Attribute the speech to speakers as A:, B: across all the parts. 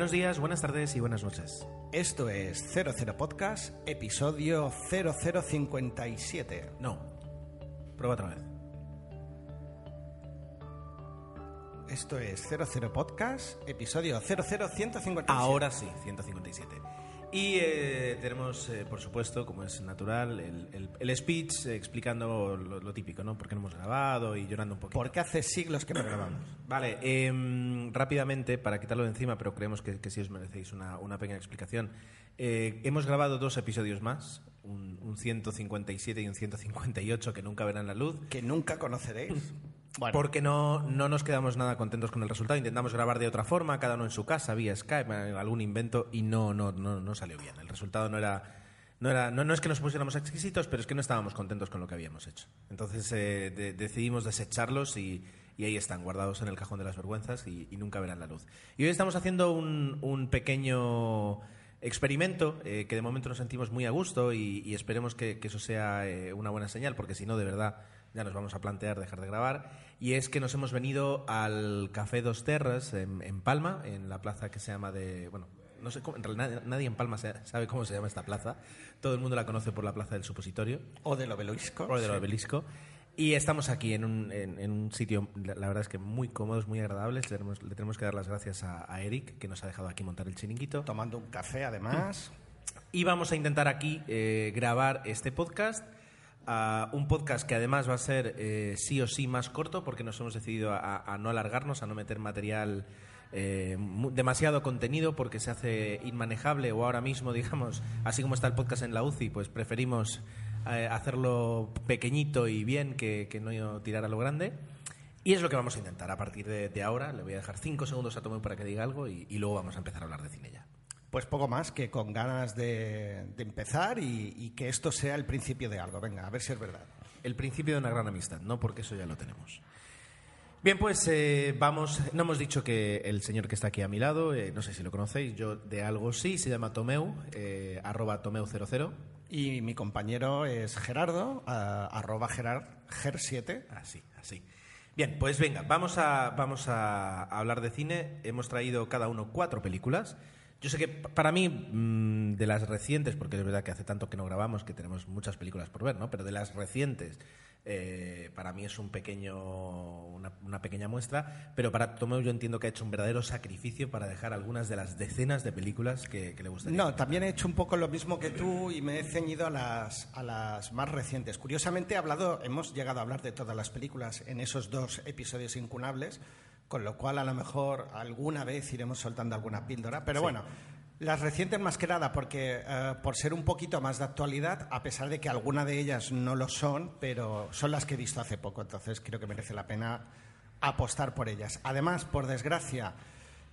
A: Buenos días, buenas tardes y buenas noches.
B: Esto es 00 Podcast, episodio 0057.
A: No. Prueba otra vez.
B: Esto es 00 Podcast, episodio 00157.
A: Ahora sí, 157. Y eh, tenemos, eh, por supuesto, como es natural, el, el- el speech eh, explicando lo, lo típico, ¿no? Por qué no hemos grabado y llorando un poquito.
B: Porque hace siglos que no grabamos.
A: Vale, em, rápidamente, para quitarlo de encima, pero creemos que, que sí os merecéis una, una pequeña explicación. Eh, hemos grabado dos episodios más, un, un 157 y un 158 que nunca verán la luz.
B: Que nunca conoceréis.
A: Porque no, no nos quedamos nada contentos con el resultado. Intentamos grabar de otra forma, cada uno en su casa, vía Skype, algún invento, y no, no, no, no salió bien. El resultado no era. No, era, no, no es que nos pusiéramos exquisitos, pero es que no estábamos contentos con lo que habíamos hecho. Entonces eh, de- decidimos desecharlos y, y ahí están, guardados en el cajón de las vergüenzas y, nunca verán la luz. Y hoy estamos haciendo un, un pequeño experimento eh, que de momento nos sentimos muy a gusto y, esperemos que, que eso sea eh, una buena señal, porque si no, de verdad, ya nos vamos a plantear dejar de grabar. Y es que nos hemos venido al Café Dos Terras en, en Palma, en la plaza que se llama de... Bueno, no sé cómo, en realidad nadie, en Palma sabe cómo se llama esta plaza. Todo el mundo la conoce por la plaza del supositorio
B: o del obelisco.
A: o del obelisco. Y estamos aquí en un, en, en un sitio, la, la verdad es que muy cómodos, muy agradables. Le tenemos, le tenemos que dar las gracias a, a Eric, que nos ha dejado aquí montar el chiringuito.
B: Tomando un café, además.
A: Y vamos a intentar aquí eh, grabar este podcast. Ah, un podcast que además va a ser eh, sí o sí más corto porque nos hemos decidido a, a no alargarnos, a no meter material, eh, demasiado contenido porque se hace inmanejable o ahora mismo, digamos, así como está el podcast en la UCI, pues preferimos eh, hacerlo pequeñito y bien que, no tirar a lo grande. Y es lo que vamos a intentar a partir de, ahora. Le voy a dejar cinco segundos a Tomeu para que diga algo y, y luego vamos a empezar a hablar de cine ya.
B: Pues poco más que con ganas de, de empezar y, y que esto sea el principio de algo. Venga, a ver si es verdad.
A: El principio de una gran amistad, no porque eso ya lo tenemos. Bien, pues eh, vamos. No hemos dicho que el señor que está aquí a mi lado, eh, no sé si lo conocéis, yo de algo sí, se llama Tomeu, eh, arroba Tomeu00.
B: Y mi compañero es Gerardo, ah, arroba Gerard, Ger7.
A: Así, así. Bien, pues venga, vamos a, vamos a hablar de cine. Hemos traído cada uno cuatro películas. Yo sé que para mí, mm, de las recientes, porque es verdad que hace tanto que no grabamos, que tenemos muchas películas por ver, ¿no? Pero de las recientes, eh, para mí es un pequeño, una, una pequeña muestra. Pero para Tomeu yo entiendo que ha hecho un verdadero sacrificio para dejar algunas de las decenas de películas que, que le gustaría.
B: No, también he hecho un poco lo mismo que tú y me he ceñido a las, a las más recientes. Curiosamente, he hablado, hemos llegado a hablar de todas las películas en esos dos episodios incunables, con lo cual a lo mejor alguna vez iremos soltando alguna píldora. Pero bueno, las recientes más que nada, porque eh, por ser un poquito más de actualidad, a pesar de que alguna de ellas no lo son, pero son las que he visto hace poco, entonces creo que merece la pena apostar por ellas. Además, por desgracia,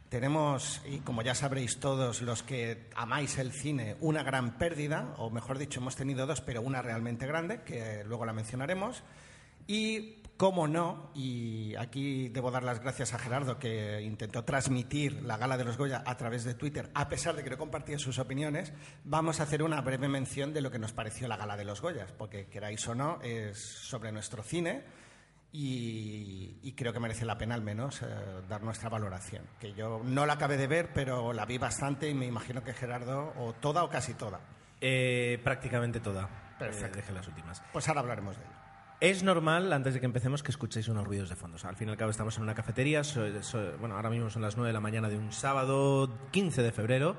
B: tenemos, y como ya sabréis todos los que amáis el cine, una gran pérdida, o mejor dicho, hemos tenido dos, pero una realmente grande, que luego la mencionaremos. Y, cómo no, y aquí debo dar las gracias a Gerardo, que intentó transmitir la gala de los Goya a través de Twitter, a pesar de que no compartía sus opiniones, vamos a hacer una breve mención de lo que nos pareció la gala de los Goyas, porque queráis o no, es sobre nuestro cine y, y creo que merece la pena al menos eh, dar nuestra valoración. Que yo no la acabé de ver, pero la vi bastante y me imagino que Gerardo, o toda o casi toda.
A: Eh, prácticamente toda.
B: Perfecto.
A: Eh, dejé las últimas.
B: Pues ahora hablaremos de ello.
A: Es normal, antes de que empecemos, que escuchéis unos ruidos de fondo. O sea, al fin y al cabo estamos en una cafetería. so- so- bueno, ahora mismo son las 9 de la mañana de un sábado 15 de febrero.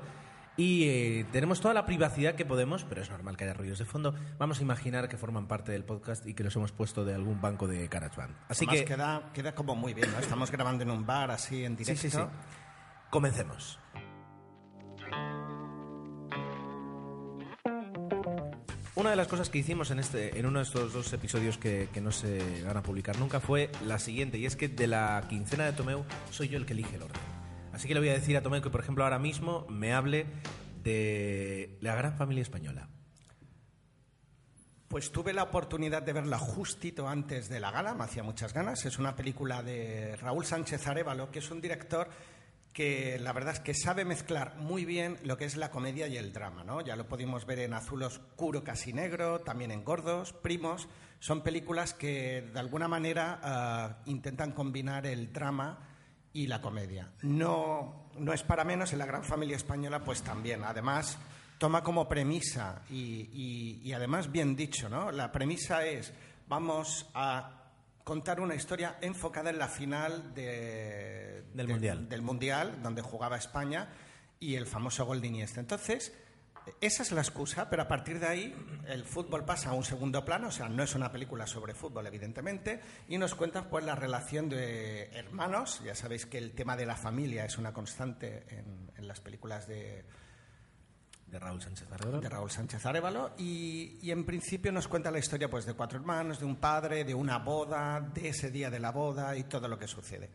A: Y eh, tenemos toda la privacidad que podemos, pero es normal que haya ruidos de fondo. Vamos a imaginar que forman parte del podcast y que los hemos puesto de algún banco de GarageBand. Así
B: Además,
A: que
B: queda, queda como muy bien, ¿no? Estamos grabando en un bar así en
A: sí,
B: directo.
A: sí, sí. Comencemos. Una de las cosas que hicimos en, este, en uno de estos dos episodios que, que no se van a publicar nunca fue la siguiente, y es que de la quincena de Tomeu soy yo el que elige el orden. Así que le voy a decir a Tomeu que, por ejemplo, ahora mismo me hable de la gran familia española.
B: Pues tuve la oportunidad de verla justito antes de la gala, me hacía muchas ganas. Es una película de Raúl Sánchez Arevalo, que es un director que la verdad es que sabe mezclar muy bien lo que es la comedia y el drama, ¿no? Ya lo pudimos ver en Azul Oscuro Casi Negro, también en Gordos, Primos. Son películas que de alguna manera ah, intentan combinar el drama y la comedia. No, no es para menos en la gran familia española, pues también. Además, toma como premisa, y, y además bien dicho, ¿no? La premisa es, vamos a contar una historia enfocada en la final de,
A: Del Mundial.
B: del Mundial, donde jugaba España, y el famoso gol de Iniesta. Entonces, esa es la excusa, pero a partir de ahí el fútbol pasa a un segundo plano, o sea, no es una película sobre fútbol, evidentemente, y nos cuenta pues la relación de hermanos. Ya sabéis que el tema de la familia es una constante en, en las películas de,
A: De Raúl Sánchez Arevalo.
B: de Raúl Sánchez Arevalo y, y en principio nos cuenta la historia pues de cuatro hermanos, de un padre, de una boda, de ese día de la boda y todo lo que sucede.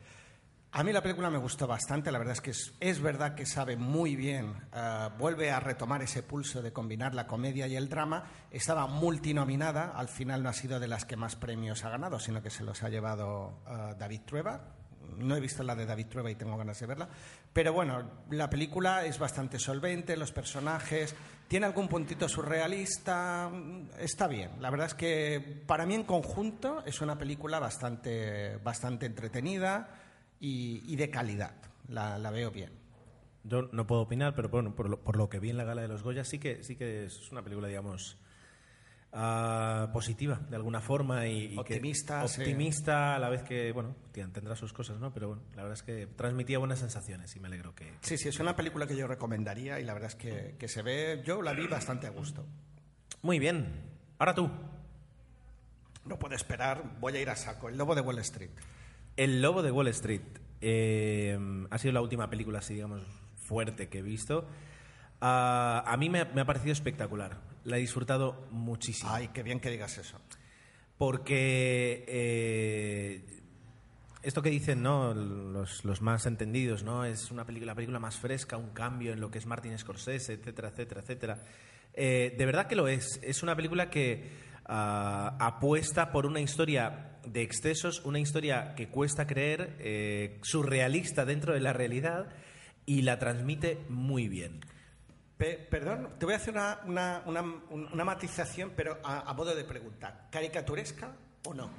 B: A mí la película me gustó bastante, la verdad es que es, verdad que sabe muy bien, eh, vuelve a retomar ese pulso de combinar la comedia y el drama, estaba multinominada, al final no ha sido de las que más premios ha ganado, sino que se los ha llevado eh, David Trueba, no he visto la de David Trueba y tengo ganas de verla. Pero bueno, la película es bastante solvente, los personajes, tiene algún puntito surrealista, mm, está bien. La verdad es que para mí en conjunto es una película bastante, bastante entretenida y, y de calidad. La, la veo bien.
A: Yo no puedo opinar, pero bueno, por lo, por lo que vi en la gala de los Goya, sí que, sí que es una película, digamos, ah, positiva de alguna forma y, y que-
B: Optimista, sí.
A: optimista a la vez que, bueno, tendrá sus cosas, ¿no? Pero bueno, la verdad es que transmitía buenas sensaciones y me alegro que...
B: Sí, sí, es una película que yo recomendaría y la verdad es que, que se ve, yo la vi bastante a gusto.
A: Muy bien. Ahora tú.
B: No puedo esperar, voy a ir a saco. El Lobo de Wall Street.
A: El Lobo de Wall Street eh, ha sido la última película, así digamos, fuerte que he visto. Ah, a mí me, me ha parecido espectacular. La he disfrutado muchísimo.
B: Ay, qué bien que digas eso.
A: Porque eh, esto que dicen ¿no? los, los más entendidos, ¿no? es una película, la película más fresca, un cambio en lo que es Martin Scorsese, etcétera, etcétera, etcétera. Eh, de verdad que lo es. Es una película que ah, apuesta por una historia de excesos, una historia que cuesta creer, eh, surrealista dentro de la realidad y la transmite muy bien.
B: Pe- perdón, te voy a hacer una, una, una- un- una matización, pero a, a modo de pregunta. ¿Caricaturesca o no?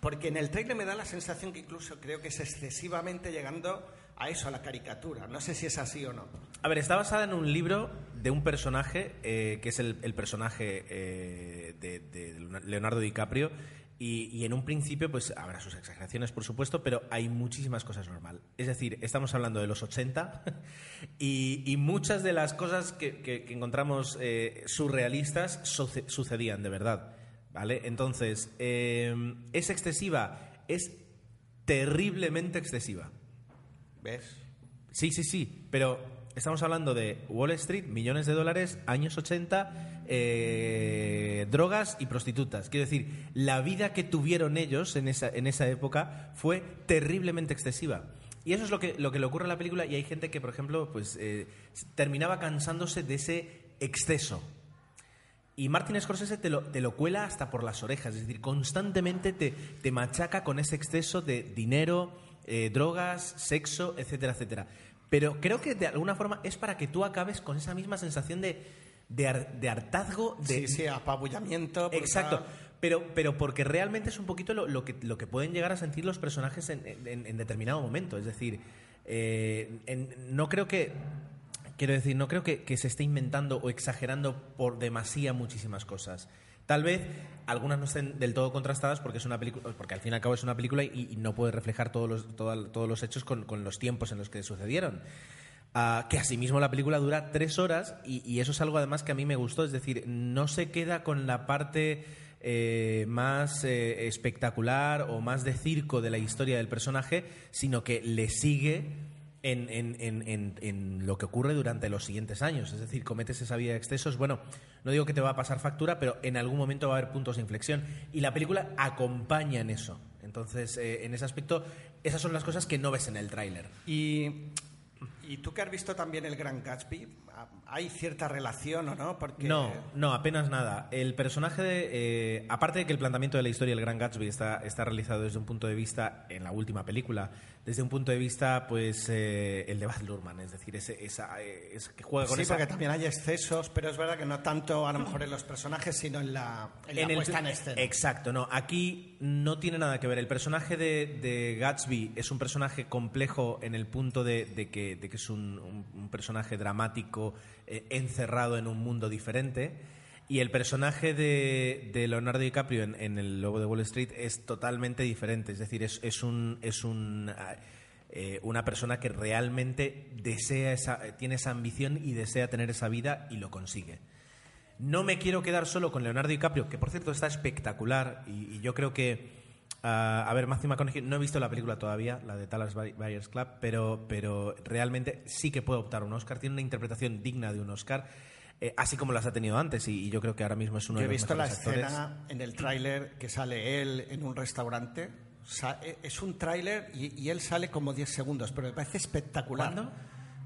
B: Porque en el trailer me da la sensación que incluso creo que es excesivamente llegando a eso, a la caricatura. No sé si es así o no.
A: A ver, está basada en un libro de un personaje eh, que es el, el personaje eh, de, de Leonardo DiCaprio. Y, y en un principio, pues habrá sus exageraciones, por supuesto, pero hay muchísimas cosas normal. Es decir, estamos hablando de los 80 y, y muchas de las cosas que, que- que encontramos eh, surrealistas suce- sucedían de verdad. ¿Vale? Entonces, eh, ¿es excesiva? Es terriblemente excesiva.
B: ¿Ves?
A: Sí, sí, sí, pero estamos hablando de Wall Street, millones de dólares, años 80, eh, drogas y prostitutas. Quiero decir, la vida que tuvieron ellos en esa, en esa época fue terriblemente excesiva. Y eso es lo que, lo que le ocurre a la película y hay gente que, por ejemplo, pues eh, terminaba cansándose de ese exceso. Y Martin Scorsese te lo, te lo cuela hasta por las orejas, es decir, constantemente te, te machaca con ese exceso de dinero, eh, drogas, sexo, etcétera, etcétera. Pero creo que de alguna forma es para que tú acabes con esa misma sensación de, de, har- de hartazgo, de,
B: Sí, sí, apabullamiento.
A: Exacto. Pero, pero porque realmente es un poquito lo, lo que, lo que pueden llegar a sentir los personajes en, en- en determinado momento. Es decir, eh, en- no creo que. Quiero decir, no creo que, que se esté inventando o exagerando por demasía muchísimas cosas. Tal vez algunas no estén del todo contrastadas porque es una película, porque al fin y al cabo es una película y, y no puede reflejar todos los, toda- todos los hechos con, con los tiempos en los que sucedieron. Que asimismo la película dura tres horas y, eso es algo además que a mí me gustó, es decir, no se queda con la parte eh, más eh, espectacular o más de circo de la historia del personaje, sino que le sigue en- en- en lo que ocurre durante los siguientes años. Es decir, cometes esa vida de excesos. Bueno, no digo que te va a pasar factura, pero en algún momento va a haber puntos de inflexión. Y la película acompaña en eso. Entonces, eh, en ese aspecto, esas son las cosas que no ves en el tráiler.
B: Y, y tú que has visto también el Gran Gatsby, ¿hay cierta relación o no? Porque
A: No, no, apenas nada. El personaje, de, eh, aparte de que el planteamiento de la historia del Gran Gatsby está, está realizado desde un punto de vista, en la última película, desde un punto de vista, pues, eh, el de Baz Luhrmann, es decir, ese, esa, eh, es que juega con
B: Sí,
A: esa...
B: porque también hay excesos, pero es verdad que no tanto a lo mejor en los personajes, sino en la, en la
A: el-
B: puesta en escena.
A: Exacto, no. Aquí no tiene nada que ver. El personaje de, de Gatsby es un personaje complejo en el punto de, de que, de que es un, un- un personaje dramático eh, encerrado en un mundo diferente. Y el personaje de, Leonardo DiCaprio en, El Lobo de Wall Street es totalmente diferente. Es decir, es, es un. Es un ah, eh, una persona que realmente desea tiene esa ambición y desea tener esa vida y lo consigue. No me quiero quedar solo con Leonardo DiCaprio, que por cierto está espectacular y yo creo que... ah, a ver, Matthew McConaughey, no he visto la película todavía, la de Dallas Buy- Buyers Club, pero, pero realmente sí que puede optar a un Oscar. Tiene una interpretación digna de un Oscar, eh, así como las ha tenido antes y, y yo creo que ahora mismo es uno
B: Yo he
A: de los
B: visto la
A: mejores actores.
B: escena en el tráiler que sale él en un restaurante. Eh, Es un tráiler y, y él sale como 10 segundos, pero me parece espectacular.
A: ¿Cuándo?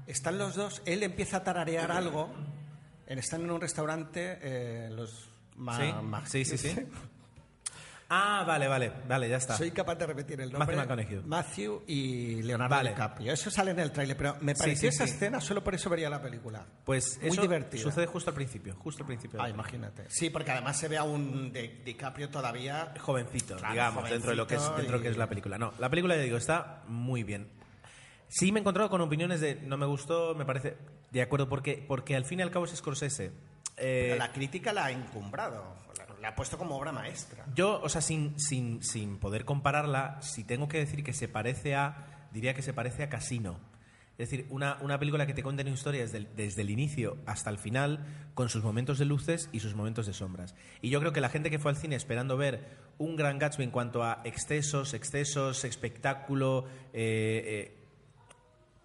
B: Están los dos, él empieza a tararear algo, están en un restaurante, eh, los... ma-
A: ¿Sí?
B: ma-
A: Sí, sí, sí. Ah, vale, vale, vale, ya está.
B: Soy capaz de repetir el nombre.
A: Matthew.
B: Matthew y Leonardo
A: Vale.
B: DiCaprio. Eso sale en el tráiler, pero me pareció
A: sí,
B: esa
A: sí.
B: escena, solo por eso vería la película.
A: Pues
B: Muy
A: eso
B: divertida.
A: sucede justo al principio, justo al principio.
B: Ah, imagínate. Sí, porque además se ve a un Di- DiCaprio todavía
A: jovencito,
B: Claro,
A: digamos, dentro de lo que es dentro de lo que
B: y-
A: es la película. No, la película ya digo está muy bien. Sí me he encontrado con opiniones de no me gustó, me parece de acuerdo porque porque al fin y al cabo es Scorsese. Eh,
B: Pero la crítica la ha encumbrado, la, la ha puesto como obra maestra.
A: yo, o sea, sin, sin, sin poder compararla, si tengo que decir que se parece a, diría que se parece a Casino. Es decir, una, una película que te cuenta una historia desde el, desde el inicio hasta el final, con sus momentos de luces y sus momentos de sombras. Y yo creo que la gente que fue al cine esperando ver un gran Gatsby en cuanto a excesos, excesos, espectáculo, eh, eh,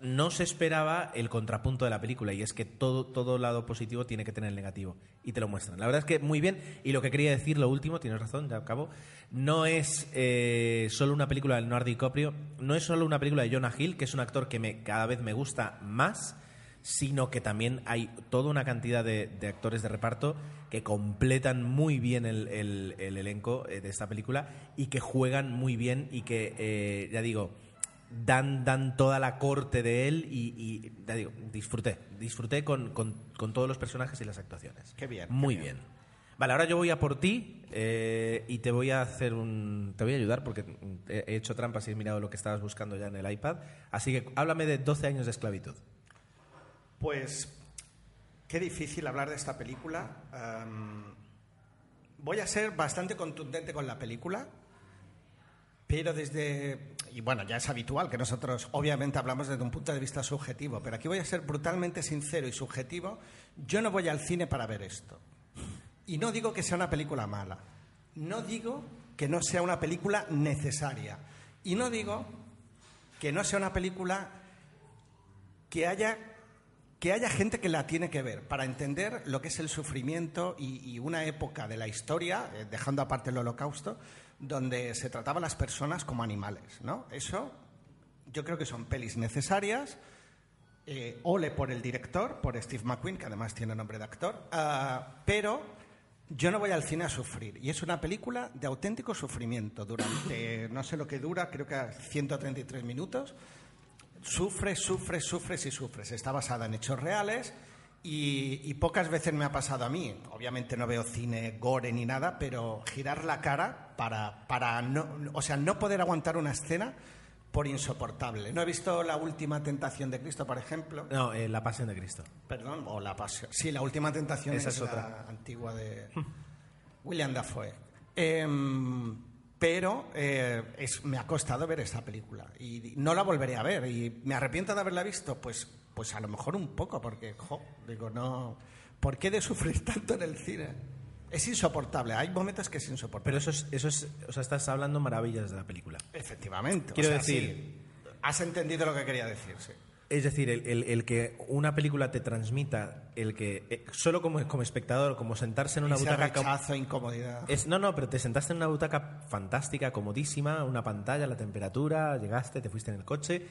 A: no se esperaba el contrapunto de la película y es que todo, todo lado positivo tiene que tener el negativo y te lo muestran. La verdad es que muy bien y lo que quería decir, lo último, tienes razón, ya acabo, no es eh, solo una película de Leonardo DiCaprio, no es solo una película de Jonah Hill, que es un actor que me, cada vez me gusta más, sino que también hay toda una cantidad de, de actores de reparto que completan muy bien el elenco eh, de esta película y que juegan muy bien y que, eh, ya digo, dan, dan toda la corte de él y, y, ya digo, disfruté. Disfruté con, con- con todos los personajes y las actuaciones.
B: Qué bien,
A: Muy
B: qué
A: bien. Vale, ahora yo voy a por ti eh, y te voy a hacer un... Te voy a ayudar porque he, he hecho trampas y he mirado lo que estabas buscando ya en el iPad. Así que háblame de 12 años de esclavitud.
B: Pues qué difícil hablar de esta película. Am, voy a ser bastante contundente con la película, pero desde... Y bueno, ya es habitual que nosotros obviamente hablamos desde un punto de vista subjetivo, pero aquí voy a ser brutalmente sincero y subjetivo. Yo no voy al cine para ver esto. Y no digo que sea una película mala. No digo que no sea una película necesaria. Y no digo que no sea una película que haya que haya gente que la tiene que ver para entender lo que es el sufrimiento y, y una época de la historia, eh, dejando aparte el holocausto, donde se trataba a las personas como animales, ¿no? Eso yo creo que son pelis necesarias. Eh, ole por el director, por Steve McQueen, que además tiene nombre de actor, ah, pero yo no voy al cine a sufrir. Y es una película de auténtico sufrimiento. Durante, no sé lo que dura, creo que a 133 minutos. Sufres, sufres, sufres y sufres. Está basada en hechos reales y pocas veces me ha pasado a mí. Obviamente no veo cine gore ni nada, pero girar la cara para, para no, o sea, no poder aguantar una escena por insoportable. No he visto la última tentación de Cristo, por ejemplo.
A: No, eh, La Pasión de Cristo.
B: Perdón, o la pasión. Sí, la última tentación
A: Esa
B: es,
A: es
B: la
A: otra.
B: antigua de William Dafoe. Em, pero eh, es- me ha costado ver esta película y no la volveré a ver. ¿Y me arrepiento de haberla visto? Pues, pues a lo mejor un poco, porque, jo, digo, no. ¿Por qué de sufrir tanto en el cine? Es insoportable. Hay momentos que es insoportable.
A: Pero eso es, eso es, o sea, estás hablando maravillas de la película.
B: Efectivamente. o
A: Quiero
B: sea,
A: decir-
B: sí. has entendido lo que quería decir, sí.
A: Es decir, el, el- el que una película te transmita, el que eh, solo como, como espectador, como sentarse en una
B: Ese
A: butaca...
B: rechazo, incomodidad.
A: Es, no, no, pero te sentaste en una butaca fantástica, comodísima, una pantalla, la temperatura, llegaste, te fuiste en el coche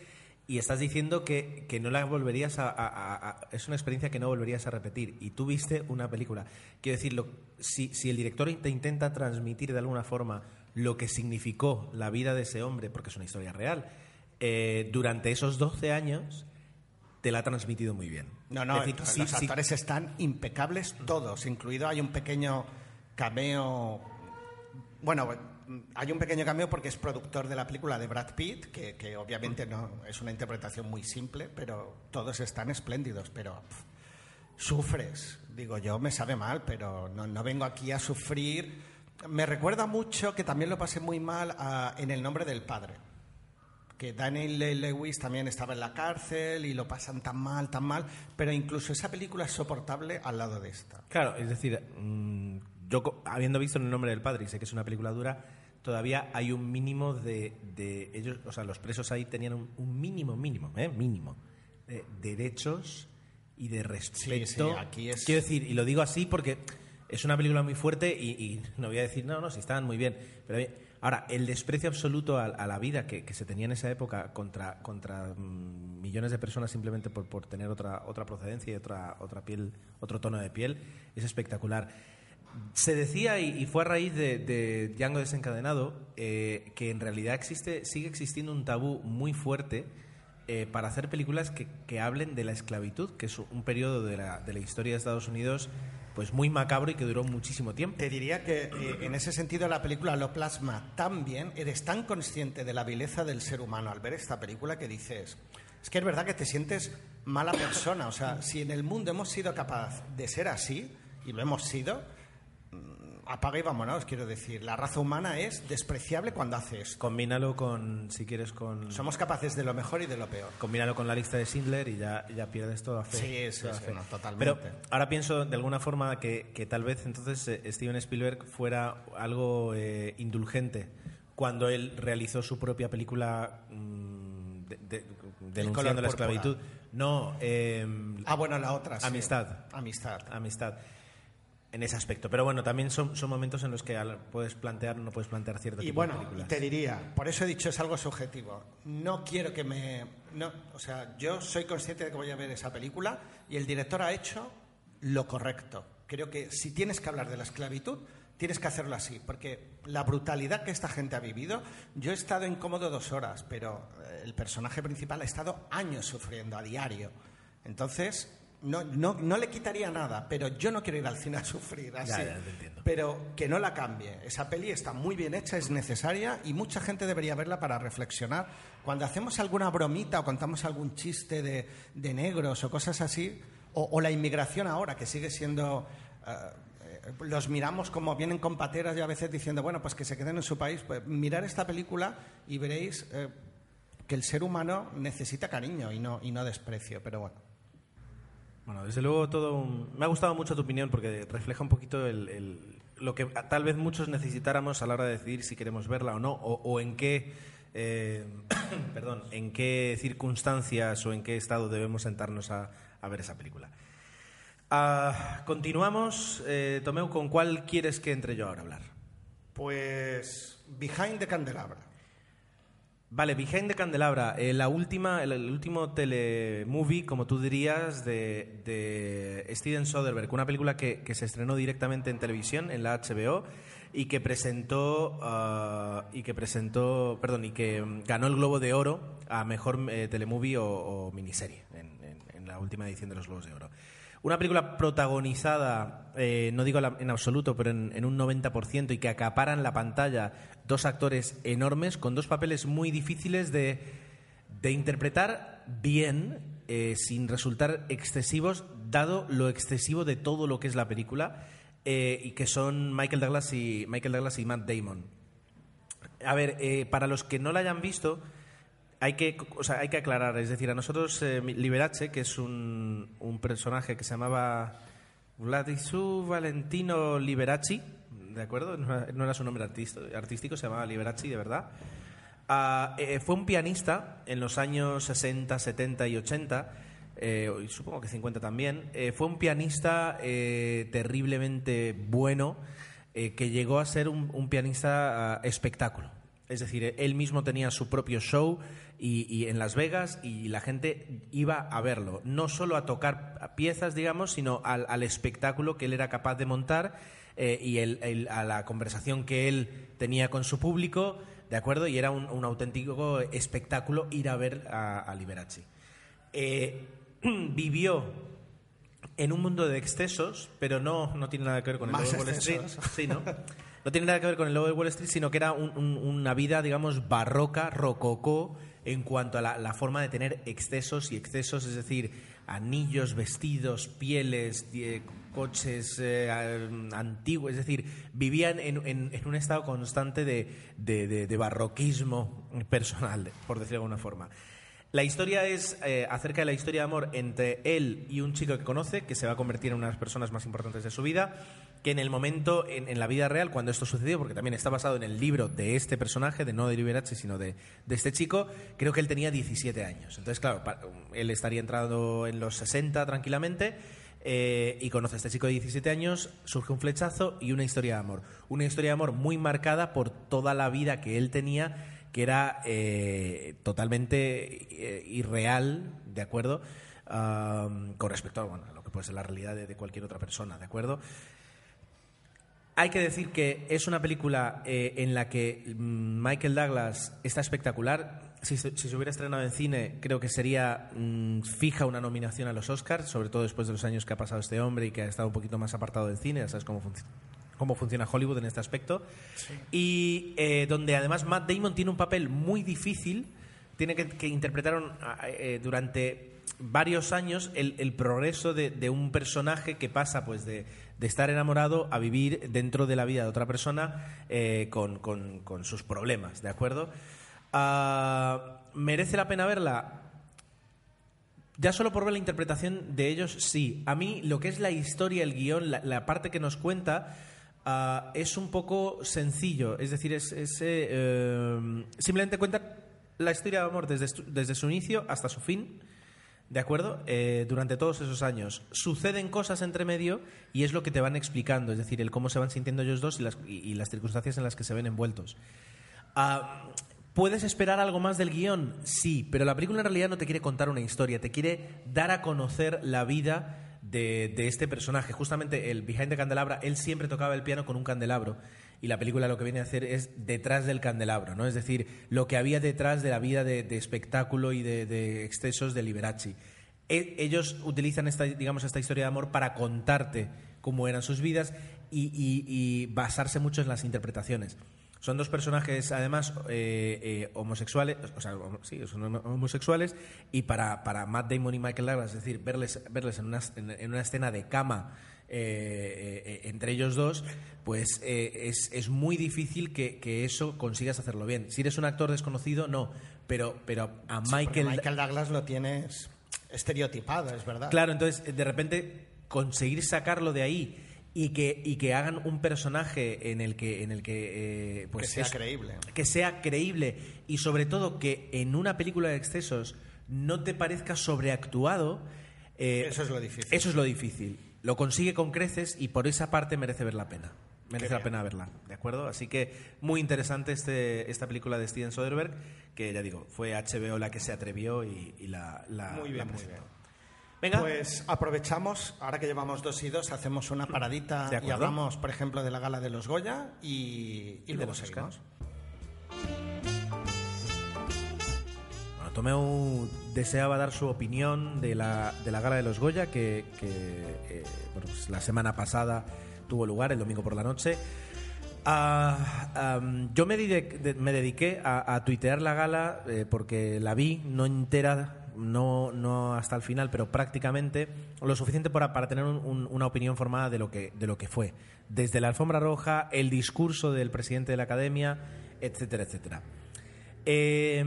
A: y estás diciendo que, que no la volverías a, a- a- a- Es una experiencia que no volverías a repetir y tú viste una película. Quiero decir, lo- si, si el director te intenta transmitir de alguna forma lo que significó la vida de ese hombre, porque es una historia real, eh, durante esos 12 años te la ha transmitido muy bien.
B: No, no,
A: decir,
B: los
A: sí, sí,
B: actores están impecables todos, incluido hay un pequeño cameo. Bueno, hay un pequeño cameo porque es productor de la película de Brad Pitt, que, que obviamente no es una interpretación muy simple, pero todos están espléndidos. Pero pff, sufres, digo yo, me sabe mal, pero no, no vengo aquí a sufrir. Me recuerda mucho que también lo pasé muy mal a- en El nombre del padre que Daniel Le- Lewis también estaba en la cárcel y lo pasan tan mal, tan mal, pero incluso esa película es soportable al lado de esta.
A: Claro, es decir, mm, yo habiendo visto en el nombre del padre y sé que es una película dura, todavía hay un mínimo de, de ellos, o sea, los presos ahí tenían un, un mínimo, mínimo, ¿eh? mínimo de derechos y de respeto.
B: sí, aquí es-
A: Quiero decir, y lo digo así porque es una película muy fuerte y, y no voy a decir, no, no, si estaban muy bien. Pero ahora, el desprecio absoluto a, a la vida que, que se tenía en esa época contra, contra mm, millones de personas simplemente por, por tener otra, otra procedencia y otra, otra piel, otro tono de piel, es espectacular. Se decía, y, fue a raíz de, Django desencadenado, eh, que en realidad existe, sigue existiendo un tabú muy fuerte eh, para hacer películas que, hablen de la esclavitud, que es un periodo de la, de la historia de Estados Unidos pues muy macabro y que duró muchísimo tiempo.
B: Te diría que eh, en ese sentido la película lo plasma tan bien, eres tan consciente de la vileza del ser humano al ver esta película que dices, es que es verdad que te sientes mala persona, o sea, si en el mundo hemos sido capaz de ser así, y lo hemos sido, apaga y vámonos, quiero decir, la raza humana es despreciable cuando hace esto.
A: Combínalo con, si quieres, con...
B: Somos capaces de lo mejor y de lo peor.
A: Combínalo con la lista de Schindler y ya, ya pierdes toda fe.
B: Sí, sí,
A: Toda
B: sí,
A: fe.
B: no, totalmente.
A: Pero ahora pienso de alguna forma que, que tal vez entonces eh, Steven Spielberg fuera algo eh, indulgente cuando él realizó su propia película mm, de- de- denunciando la esclavitud. No, eh,
B: Ah, bueno, la otra, sí.
A: Amistad.
B: Amistad.
A: amistad en ese aspecto. Pero bueno, también son, son momentos en los que puedes plantear o no puedes plantear cierto
B: Y
A: tipo
B: bueno,
A: de películas.
B: te diría, por eso he dicho es algo subjetivo. No quiero que me. No, o sea, yo soy consciente de que voy a ver esa película y el director ha hecho lo correcto. Creo que si tienes que hablar de la esclavitud, tienes que hacerlo así, porque la brutalidad que esta gente ha vivido, yo he estado incómodo dos horas, pero el personaje principal ha estado años sufriendo a diario. Entonces, no, no, no le quitaría nada, pero yo no quiero ir al cine a sufrir así.
A: Ya, ya, te entiendo.
B: Pero que no la cambie. Esa peli está muy bien hecha, es necesaria y mucha gente debería verla para reflexionar. Cuando hacemos alguna bromita o contamos algún chiste de, de negros o cosas así, o, o la inmigración ahora, que sigue siendo... eh, los miramos como vienen con pateras y a veces diciendo, bueno, pues que se queden en su país. Pues mirar esta película y veréis eh, que el ser humano necesita cariño y no, y no desprecio. Pero bueno.
A: Bueno, desde luego todo un- me ha gustado mucho tu opinión porque refleja un poquito el, lo que tal vez muchos necesitáramos a la hora de decidir si queremos verla o no o, en qué eh, perdón en qué circunstancias o en qué estado debemos sentarnos a, ver esa película. Ah, continuamos, eh, Tomeu, ¿con cuál quieres que entre yo ahora hablar?
B: Pues Behind the Candelabra.
A: Vale, Behind the Candelabra, eh, la última, el, último telemovie, como tú dirías, de, Steven Soderbergh, una película que, se estrenó directamente en televisión, en la HBO, y que presentó, ah, y que presentó, perdón, y que mm, ganó el Globo de Oro a mejor eh, telemovie o, miniserie en, la última edición de los Globos de Oro. Una película protagonizada, eh, no digo en absoluto, pero en, en un 90% y que acaparan la pantalla dos actores enormes con dos papeles muy difíciles de, de interpretar bien eh, sin resultar excesivos, dado lo excesivo de todo lo que es la película, eh, y que son Michael Douglas y, Michael Douglas y Matt Damon. A ver, eh, para los que no la hayan visto, hay que, o sea, hay que aclarar. Es decir, a nosotros Liberace, que es un, un personaje que se llamaba Vladisu Valentino Liberace, ¿de acuerdo? No era, su nombre artístico, se llamaba Liberace, de verdad. Ah, eh, fue un pianista en los años 60, 70 y 80, eh, y supongo que 50 también. Eh, fue un pianista terriblemente bueno que llegó a ser un, un pianista ah, espectáculo. Es decir, él mismo tenía su propio show y, y en Las Vegas y la gente iba a verlo, no solo a tocar piezas, digamos, sino al, al espectáculo que él era capaz de montar eh, y el- el- a la conversación que él tenía con su público, ¿de acuerdo? Y era un, un auténtico espectáculo ir a ver a, a Liberace. Eh, vivió en un mundo de excesos, pero no, no tiene nada que ver con el
B: Más
A: lobo de Wall Street. Sí, ¿no? No tiene nada que ver con el lobo de Wall Street, sino que era un- un- una vida, digamos, barroca, rococó, en cuanto a la, la forma de tener excesos y excesos, es decir, anillos, vestidos, pieles, coches eh, antiguos, es decir, vivían en, un estado constante de barroquismo personal, por decirlo de alguna forma. La historia es eh, acerca de la historia de amor entre él y un chico que conoce, que se va a convertir en una de las personas más importantes de su vida, que en el momento, en, la vida real, cuando esto sucedió, porque también está basado en el libro de este personaje, de no de Liberace, sino de, de este chico, creo que él tenía 17 años. Entonces, claro, él estaría entrando en los 60 tranquilamente. eh, y conoce a este chico de 17 años, surge un flechazo y una historia de amor. Una historia de amor muy marcada por toda la vida que él tenía que era eh, totalmente eh, irreal, ¿de acuerdo? Am, con respecto a, lo que puede ser la realidad de cualquier otra persona, ¿de acuerdo? Hay que decir que es una película eh, en la que mm, Michael Douglas está espectacular. Si, se- si se hubiera estrenado en cine, creo que sería mm, fija una nominación a los Oscars, sobre todo después de los años que ha pasado este hombre y que ha estado un poquito más apartado del cine. Ya sabes cómo, func- cómo funciona Hollywood en este aspecto. Y eh, donde además Matt Damon tiene un papel muy difícil, tiene que, que interpretar un- eh, durante varios años el, el progreso de, de un personaje que pasa pues de, de estar enamorado a vivir dentro de la vida de otra persona eh, con, con- sus problemas, ¿de acuerdo? Ah, ¿Merece la pena verla? Ya solo por ver la interpretación de ellos, sí. A mí lo que es la historia, el guion, la, parte que nos cuenta, ah, es un poco sencillo. Es decir, es, es, eh, eh, simplemente cuenta la historia de amor desde, desde su inicio hasta su fin. ¿De acuerdo? Eh, durante todos esos años. Suceden cosas entre medio y es lo que te van explicando, es decir, el cómo se van sintiendo ellos dos y las, circunstancias en las que se ven envueltos. Ah, ¿Puedes esperar algo más del guion? Sí, pero la película en realidad no te quiere contar una historia, te quiere dar a conocer la vida de, de este personaje. Justamente el Behind the Candelabra, él siempre tocaba el piano con un candelabro y la película lo que viene a hacer es detrás del candelabro, ¿no? Es decir, lo que había detrás de la vida de, de espectáculo y de, de excesos de Liberace. E- ellos utilizan esta, digamos, esta historia de amor para contarte cómo eran sus vidas y, y- y basarse mucho en las interpretaciones. Son dos personajes, además, eh, eh, homosexuales, o sea, sí, son homo- homosexuales, y para, para Matt Damon y Michael Douglas, es decir, verles, verles en, una, en una escena de cama eh, eh, eh, entre ellos dos, pues es, es muy difícil que, que eso consigas hacerlo bien. Si eres un actor desconocido, no, pero, pero a
B: Sí,
A: Michael...
B: Michael Douglas lo tienes estereotipado, es verdad.
A: Claro, entonces de repente conseguir sacarlo de ahí y que, y que hagan un personaje en el que, en el que eh, pues
B: Que sea
A: es-
B: creíble.
A: que sea creíble y sobre todo que en una película de excesos no te parezca sobreactuado. eh,
B: Eso es lo difícil.
A: Eso es lo difícil. Lo consigue con creces y por esa parte merece ver la pena. Merece la pena verla, ¿de acuerdo? Así que muy interesante este, esta película de Steven Soderbergh, que ya digo, fue HBO la que se atrevió y, y la, la,
B: Muy bien,
A: la
B: muy bien.
A: Venga,
B: Pues aprovechamos, ahora que llevamos dos y dos, hacemos una paradita y hablamos, por ejemplo, de la gala de los Goya y, y
A: de
B: luego
A: los
B: seguimos.
A: Tomeu deseaba dar su opinión de la, de la gala de los Goya, que, eh, pues la semana pasada tuvo lugar, el domingo por la noche. Ah, yo me, dediqué- a, a tuitear la gala eh, porque la vi, no entera, no, no hasta el final, pero prácticamente lo suficiente para, para tener un- un- una opinión formada de lo, que, de lo que fue. Desde la alfombra roja, el discurso del presidente de la academia, etcétera, etcétera. Eh,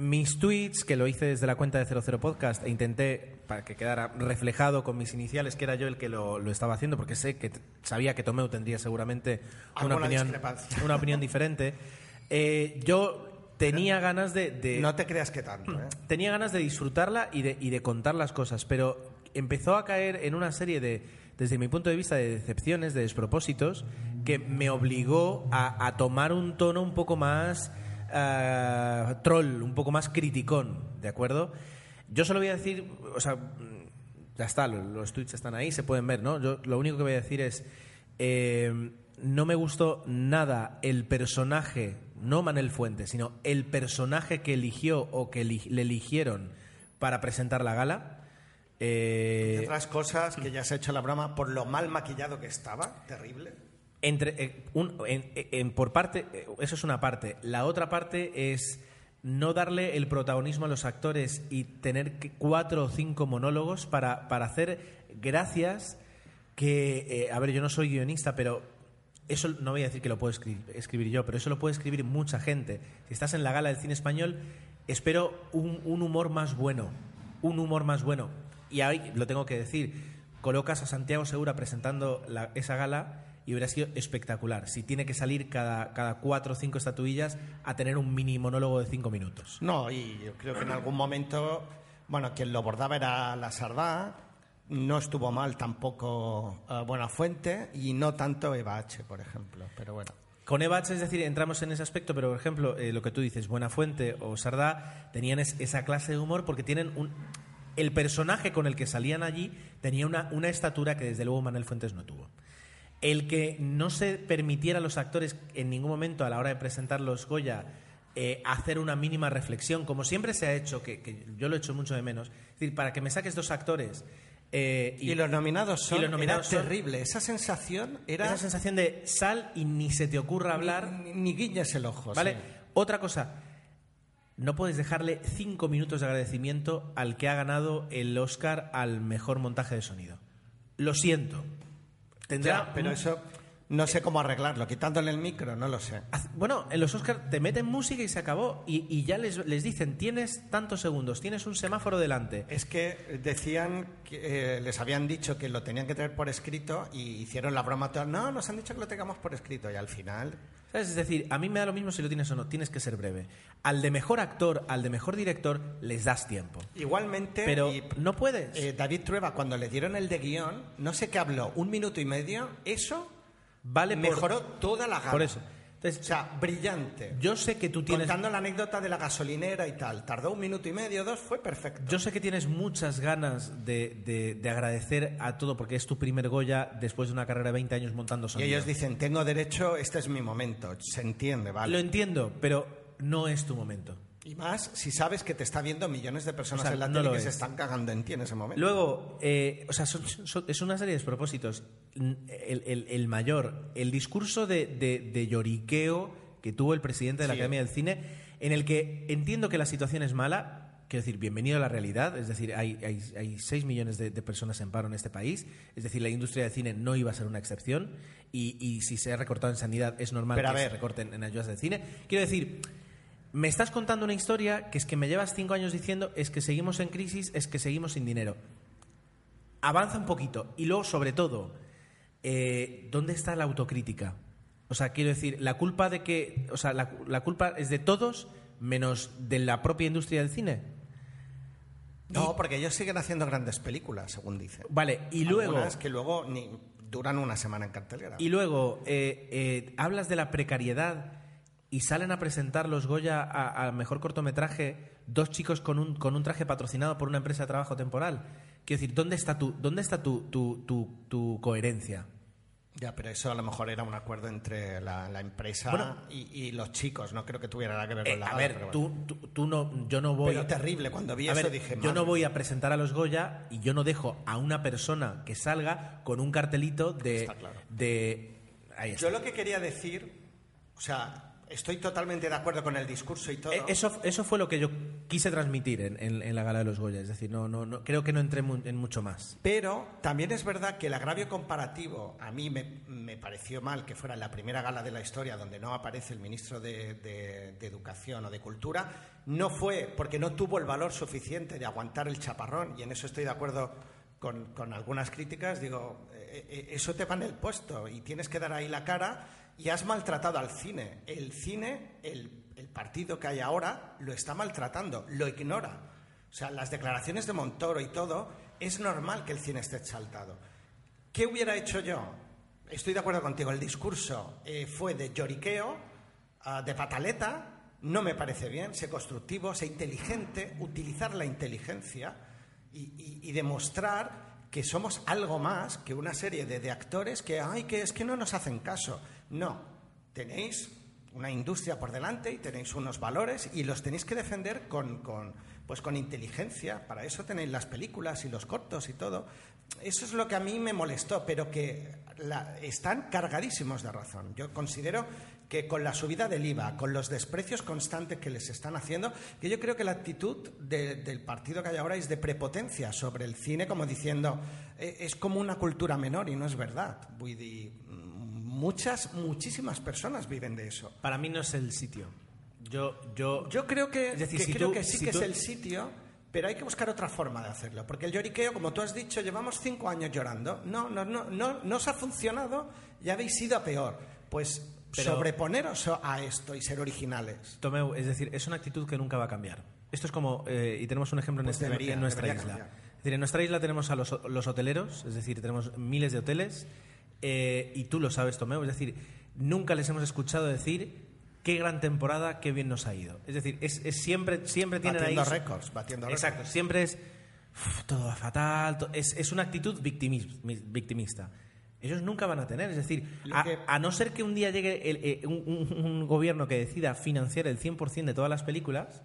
A: mis tweets, que lo hice desde la cuenta de 00 Podcast, e intenté para que quedara reflejado con mis iniciales, que era yo el que lo, lo estaba haciendo, porque sé que sabía que Tomeu tendría seguramente una opinión, una opinión diferente. Eh, yo tenía ganas de, de-
B: No te creas que tanto, ¿eh?
A: tenía ganas de disfrutarla y de, y de contar las cosas, pero empezó a caer en una serie de, desde mi punto de vista, de decepciones, de despropósitos, que me obligó a, a tomar un tono un poco más ah, troll, un poco más criticón, ¿de acuerdo? Yo solo voy a decir, o sea, mm, ya está, lo- los tweets están ahí, se pueden ver, ¿no? Yo lo único que voy a decir es, eh, no me gustó nada el personaje, no Manel Fuentes, sino el personaje que eligió o que le eligieron para presentar la gala. Eh,
B: otras cosas que ya se ha hecho la broma por lo mal maquillado que estaba, terrible.
A: Entre eh, un- en- en- por parte eh, eso es una parte. La otra parte es no darle el protagonismo a los actores y tener cuatro o cinco monólogos para, para hacer gracias que eh, a ver yo no soy guionista pero eso no voy a decir que lo puedo escri- escribir yo pero eso lo puede escribir mucha gente. Si estás en la gala del cine español espero un, un humor más bueno un humor más bueno. Y ahí lo tengo que decir colocas a Santiago Segura presentando la- esa gala y hubiera sido espectacular. Si tiene que salir cada, cada cuatro o cinco estatuillas a tener un mini monólogo de cinco minutos.
B: No, y yo creo que en algún momento, bueno, quien lo bordaba era la Sardá, no estuvo mal tampoco eh, Buenafuente y no tanto Eva H., por ejemplo, pero bueno.
A: Con Eva H, es decir, entramos en ese aspecto, pero por ejemplo, eh, lo que tú dices, Buenafuente o Sardá tenían es- esa clase de humor porque tienen un. El personaje con el que salían allí tenía una, una estatura que desde luego Manuel Fuentes no tuvo. El que no se permitiera a los actores en ningún momento a la hora de presentar los Goya eh, hacer una mínima reflexión, como siempre se ha hecho, que, que yo lo he hecho mucho de menos, es decir, para que me saques dos actores eh,
B: Y, los nominados son,
A: y los nominados
B: era
A: son-
B: terrible. Esa sensación era...
A: esa sensación de sal y ni se te ocurra hablar,
B: Ni, ni guiñes el ojo.
A: ¿Vale?
B: sí.
A: Otra cosa, no puedes dejarle cinco minutos de agradecimiento al que ha ganado el Oscar al mejor montaje de sonido. Lo siento. Tendrá.
B: Ya, pero eso no sé cómo arreglarlo. Quitándole el micro, no lo sé.
A: Bueno, en los Oscars te meten música y se acabó. Y, y ya les, les dicen, tienes tantos segundos, tienes un semáforo delante.
B: Es que decían que eh, les habían dicho que lo tenían que tener por escrito y hicieron la broma toda. No, nos han dicho que lo tengamos por escrito y al final.
A: ¿Sabes? Es decir, a mí me da lo mismo si lo tienes o no, tienes que ser breve. Al de mejor actor, al de mejor director, les das tiempo.
B: Igualmente,
A: Pero
B: y,
A: no puedes.
B: eh, David Trueba, cuando le dieron el de guion, no sé qué habló, un minuto y medio, eso
A: vale por-
B: mejoró toda la gama.
A: Por eso.
B: O
A: Entonces,
B: sea, brillante.
A: yo sé que tú tienes.
B: Contando la anécdota de la gasolinera y tal. Tardó un minuto y medio, dos, fue perfecto.
A: Yo sé que tienes muchas ganas de, de- de agradecer a todo porque es tu primer Goya después de una carrera de 20 años montando
B: y
A: sonido.
B: ellos dicen, tengo derecho, este es mi momento. Se entiende, ¿vale?
A: Lo entiendo, pero no es tu momento.
B: Y más si sabes que te está viendo millones de personas
A: O sea,
B: en la
A: no
B: tele que
A: es.
B: se están cagando en ti en ese momento.
A: Luego, eh, o sea, son- son- es una serie de despropósitos. El, el- el mayor, el discurso de, de- de lloriqueo que tuvo el presidente de la
B: Sí.
A: Academia del Cine, en el que entiendo que la situación es mala, quiero decir, bienvenido a la realidad, es decir, hay, hay, hay 6 millones de, de personas en paro en este país, es decir, la industria del cine no iba a ser una excepción, y, y si se ha recortado en sanidad es normal
B: Pero a
A: que se
B: ver.
A: recorten en ayudas del cine. Quiero decir, me estás contando una historia que es que me llevas cinco años diciendo es que seguimos en crisis, es que seguimos sin dinero. Avanza un poquito. Y luego, sobre todo, eh, ¿dónde está la autocrítica? O sea, quiero decir, la culpa de que. O sea, la, la culpa es de todos menos de la propia industria del cine.
B: No, porque ellos siguen haciendo grandes películas, según dicen.
A: Vale, y luego.
B: Algunas que luego ni duran una semana en cartelera.
A: Y luego, eh, eh, hablas de la precariedad y salen a presentar los Goya a, a mejor cortometraje dos chicos con un, con un traje patrocinado por una empresa de trabajo temporal. Quiero decir, ¿dónde está tu, dónde está tu, tu, tu, tu coherencia?
B: Ya, pero eso a lo mejor era un acuerdo entre la, la empresa
A: Bueno.
B: y, y los chicos. No creo que tuviera nada que ver
A: Eh,
B: con la
A: a ver,
B: pero bueno.
A: tú, tú, tú no, yo no voy.
B: Pero terrible, cuando vi
A: A
B: eso
A: ver,
B: dije,
A: yo no voy a presentar a los Goya y yo no dejo a una persona que salga con un cartelito de.
B: Está claro.
A: de ahí está.
B: Yo lo que quería decir, o sea, estoy totalmente de acuerdo con el discurso y todo.
A: Eh, Eso, eso fue lo que yo quise transmitir en, en- en la gala de los Goya. Es decir, no, no, no, creo que no entré en mucho más.
B: Pero también es verdad que el agravio comparativo a mí me, me pareció mal que fuera la primera gala de la historia donde no aparece el ministro de, de- de Educación o de Cultura. No fue porque no tuvo el valor suficiente de aguantar el chaparrón, y en eso estoy de acuerdo con, con algunas críticas. Digo, eh, eh, eso te va en el puesto y tienes que dar ahí la cara y has maltratado al cine. El cine, el, partido que hay ahora lo está maltratando, lo ignora. O sea, las declaraciones de Montoro y todo, es normal que el cine esté exaltado. ¿Qué hubiera hecho yo? Estoy de acuerdo contigo, el discurso eh, fue de lloriqueo, ah, de pataleta, no me parece bien, sé constructivo, sé inteligente, utilizar la inteligencia y demostrar que somos algo más que una serie de, de actores que, ay, que es que no nos hacen caso. No, tenéis una industria por delante y tenéis unos valores y los tenéis que defender con, con, pues con inteligencia. Para eso tenéis las películas y los cortos y todo. Eso es lo que a mí me molestó, pero que la- están cargadísimos de razón. Yo considero que con la subida del IVA, con los desprecios constantes que les están haciendo, que yo creo que la actitud de- del partido que hay ahora es de prepotencia sobre el cine, como diciendo, "Eh, es como una cultura menor y no es verdad. Muchas, muchísimas personas viven de eso.
A: Para mí no es el sitio. Yo, yo,
B: Yo creo que,
A: Es decir,
B: que
A: si
B: creo
A: tú-
B: que sí
A: si
B: que
A: tú-
B: es el sitio, pero hay que buscar otra forma de hacerlo. Porque el lloriqueo, como tú has dicho, llevamos cinco años llorando. No, no, no, no, no os ha funcionado y habéis ido a peor. Pues
A: Pero-
B: sobreponeros a esto y ser originales.
A: Tomeu, es decir, es una actitud que nunca va a cambiar. Esto es como, eh, y tenemos un ejemplo en,
B: Pues
A: este-
B: debería,
A: en nuestra isla.
B: cambiar.
A: Es decir, en nuestra isla tenemos a los, los hoteleros, es decir, tenemos miles de hoteles, eh, y tú lo sabes, Tomeu, es decir, nunca les hemos escuchado decir qué gran temporada, qué bien nos ha ido. Es decir, es, es siempre, siempre tienen
B: Batiendo
A: ahí...
B: récords, batiendo récords.
A: Exacto, siempre es "Uf, todo va fatal, to- es, es una actitud victimis- victimista. Ellos nunca van a tener, es decir, a,
B: que-
A: a no ser que un día llegue el- eh, un, un- un gobierno que decida financiar el 100% de todas las películas,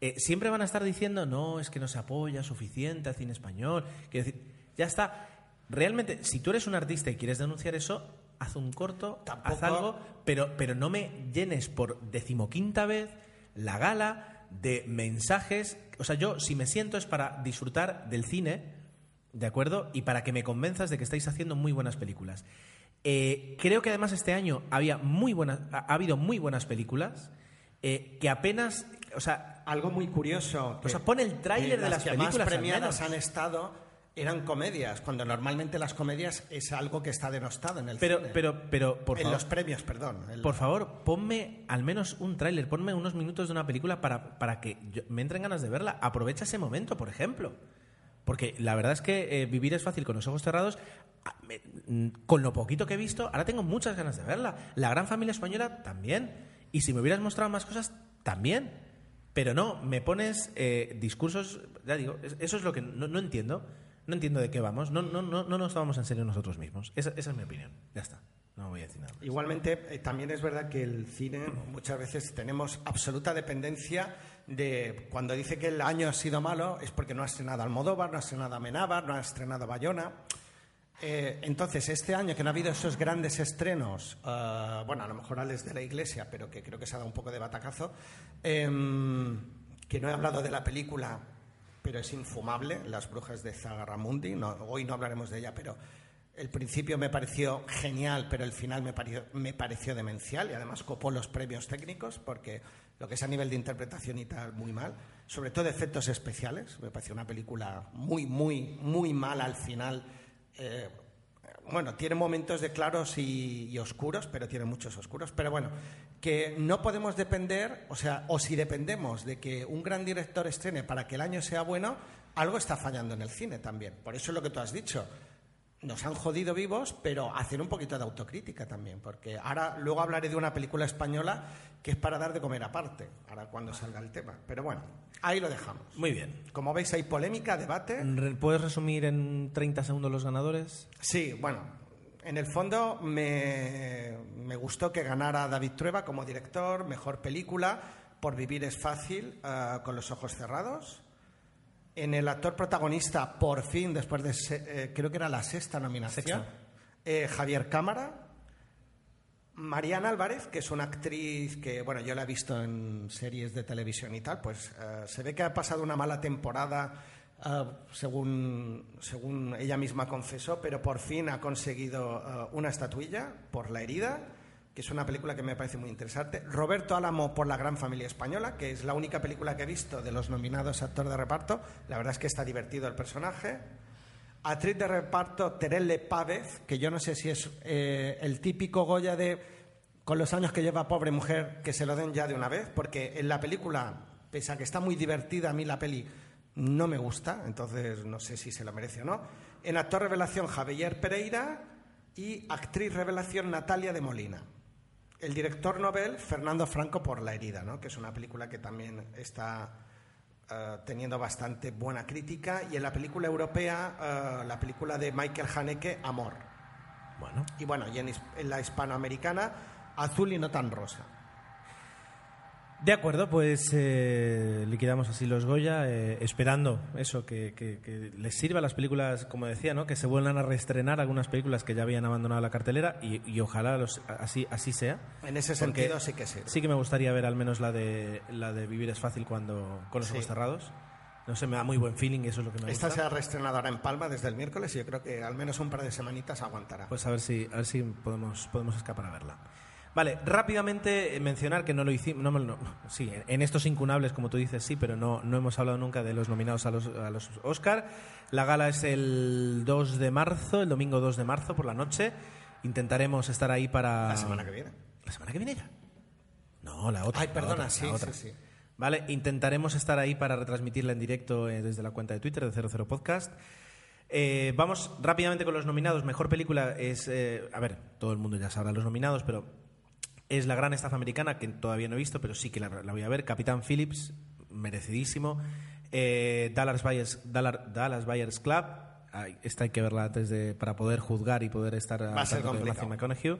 A: eh, siempre van a estar diciendo, no, es que no se apoya suficiente al cine español. Quiero decir, ya está. Realmente, si tú eres un artista y quieres denunciar eso, haz un corto,
B: Tampoco-
A: haz algo, pero, pero no me llenes por decimoquinta vez la gala de mensajes. O sea, yo si me siento es para disfrutar del cine, ¿de acuerdo? Y para que me convenzas de que estáis haciendo muy buenas películas. Eh, creo que además este año había muy buenas, ha, ha habido muy buenas películas eh, que apenas, o sea,
B: Algo muy curioso.
A: O sea, pon el tráiler de las
B: que
A: películas,
B: más premiadas han estado eran comedias, cuando normalmente las comedias es algo que está denostado en el
A: pero,
B: cine.
A: pero, pero, por
B: en
A: favor,
B: los premios, perdón. El-
A: por favor, ponme al menos un tráiler, ponme unos minutos de una película para, para que yo- me entren ganas de verla. Aprovecha ese momento, por ejemplo. Porque la verdad es que eh, vivir es fácil con los ojos cerrados. Ah, mm, Con lo poquito que he visto, ahora tengo muchas ganas de verla. La gran familia española también. Y si me hubieras mostrado más cosas, también. Pero no, me pones eh, discursos, ya digo, es- eso es lo que no, no entiendo. No entiendo de qué vamos. No, no, no, no nos tomamos en serio nosotros mismos. Esa, es mi opinión. Ya está. No voy a decir nada.
B: Igualmente, eh, también es verdad que el cine muchas veces tenemos absoluta dependencia de cuando dice que el año ha sido malo es porque no ha estrenado Almodóvar, no ha estrenado Amenábar, no ha estrenado Bayona. Eh, entonces, este año que no ha habido esos grandes estrenos, eh, bueno, a lo mejor Alex de la Iglesia, pero que creo que se ha dado un poco de batacazo, em, que no he hablado de la película, pero es infumable, Las Brujas de Zagaramundi, no, hoy no hablaremos de ella, pero el principio me pareció genial, pero el final me pareció, me pareció demencial y además copó los premios técnicos porque lo que es a nivel de interpretación y tal, muy mal. Sobre todo efectos especiales, me pareció una película muy, muy, muy mala al final. Eh, bueno, tiene momentos de claros y, y oscuros, pero tiene muchos oscuros. Pero bueno, que no podemos depender, o sea, o si dependemos de que un gran director estrene para que el año sea bueno, algo está fallando en el cine también. Por eso es lo que tú has dicho. Nos han jodido vivos, pero hacer un poquito de autocrítica también, porque ahora luego hablaré de una película española que es para dar de comer aparte, ahora cuando salga el tema. Pero bueno, ahí lo dejamos.
A: Muy bien.
B: Como veis, hay polémica, debate.
A: ¿Puedes resumir en 30 segundos los ganadores?
B: Sí, bueno, en el fondo me, me gustó que ganara David Trueba como director, mejor película, por vivir es fácil, ah, con los ojos cerrados. En el actor protagonista, por fin, después de, se- eh, creo que era la sexta nominación, eh, Javier Cámara. Mariana Álvarez, que es una actriz que, bueno, yo la he visto en series de televisión y tal, pues eh, se ve que ha pasado una mala temporada, eh, según, según ella misma confesó, pero por fin ha conseguido una estatuilla por La herida, que es una película que me parece muy interesante. Roberto Álamo por La gran familia española, que es la única película que he visto de los nominados actor de reparto. La verdad es que está divertido el personaje. Actriz de reparto Terele Pávez, que yo no sé si es eh, el típico Goya de con los años que lleva pobre mujer, que se lo den ya de una vez, porque en la película, pese a que está muy divertida, a mí la peli no me gusta, entonces no sé si se lo merece o no. En actor revelación Javier Pereira y actriz revelación Natalia de Molina. El director Nobel Fernando Franco por La herida, ¿no? que es una película que también está eh, teniendo bastante buena crítica. Y en la película europea, eh, la película de Michael Haneke, Amor.
A: Bueno.
B: Y bueno, y en, en la hispanoamericana, Azul y no tan rosa.
A: De acuerdo, pues eh, liquidamos así los Goya, eh, esperando eso, que, que- que les sirva a las películas, como decía, ¿no? que se vuelvan a reestrenar algunas películas que ya habían abandonado la cartelera y, y ojalá los- así, así sea.
B: En ese sentido sí que sí.
A: Sí que me gustaría ver al menos la de, la de Vivir es fácil cuando con los
B: Sí.
A: ojos cerrados. No sé, me da muy buen feeling y eso es lo que me
B: Esta
A: gusta.
B: se ha reestrenado ahora en Palma desde el miércoles y yo creo que al menos un par de semanitas aguantará.
A: Pues a ver si, a ver si podemos, podemos escapar a verla. Vale, rápidamente eh, mencionar que no lo hicimos. No, sí, en- estos incunables, como tú dices, sí, pero no, no hemos hablado nunca de los nominados a los, a los Oscar. La gala es el 2 de marzo, el domingo 2 de marzo por la noche. Intentaremos estar ahí para.
B: la semana que viene.
A: ¿La semana que viene ya? No, la otra.
B: Ay,
A: la
B: perdona,
A: otra,
B: sí,
A: otra.
B: sí, sí.
A: Vale, intentaremos estar ahí para retransmitirla en directo eh, desde la cuenta de Twitter de 00 Podcast. Eh, vamos rápidamente con los nominados. Mejor película es. eh, a ver, todo el mundo ya sabrá los nominados, pero es La Gran Estafa Americana, que todavía no he visto, pero sí que la, la voy a ver. Capitán Phillips, merecidísimo. Eh, Dallas, Buyers, Dallas, Dallas Buyers Club. Esta hay que verla antes de para poder juzgar y poder estar
B: a
A: de. Matthew McConaughey.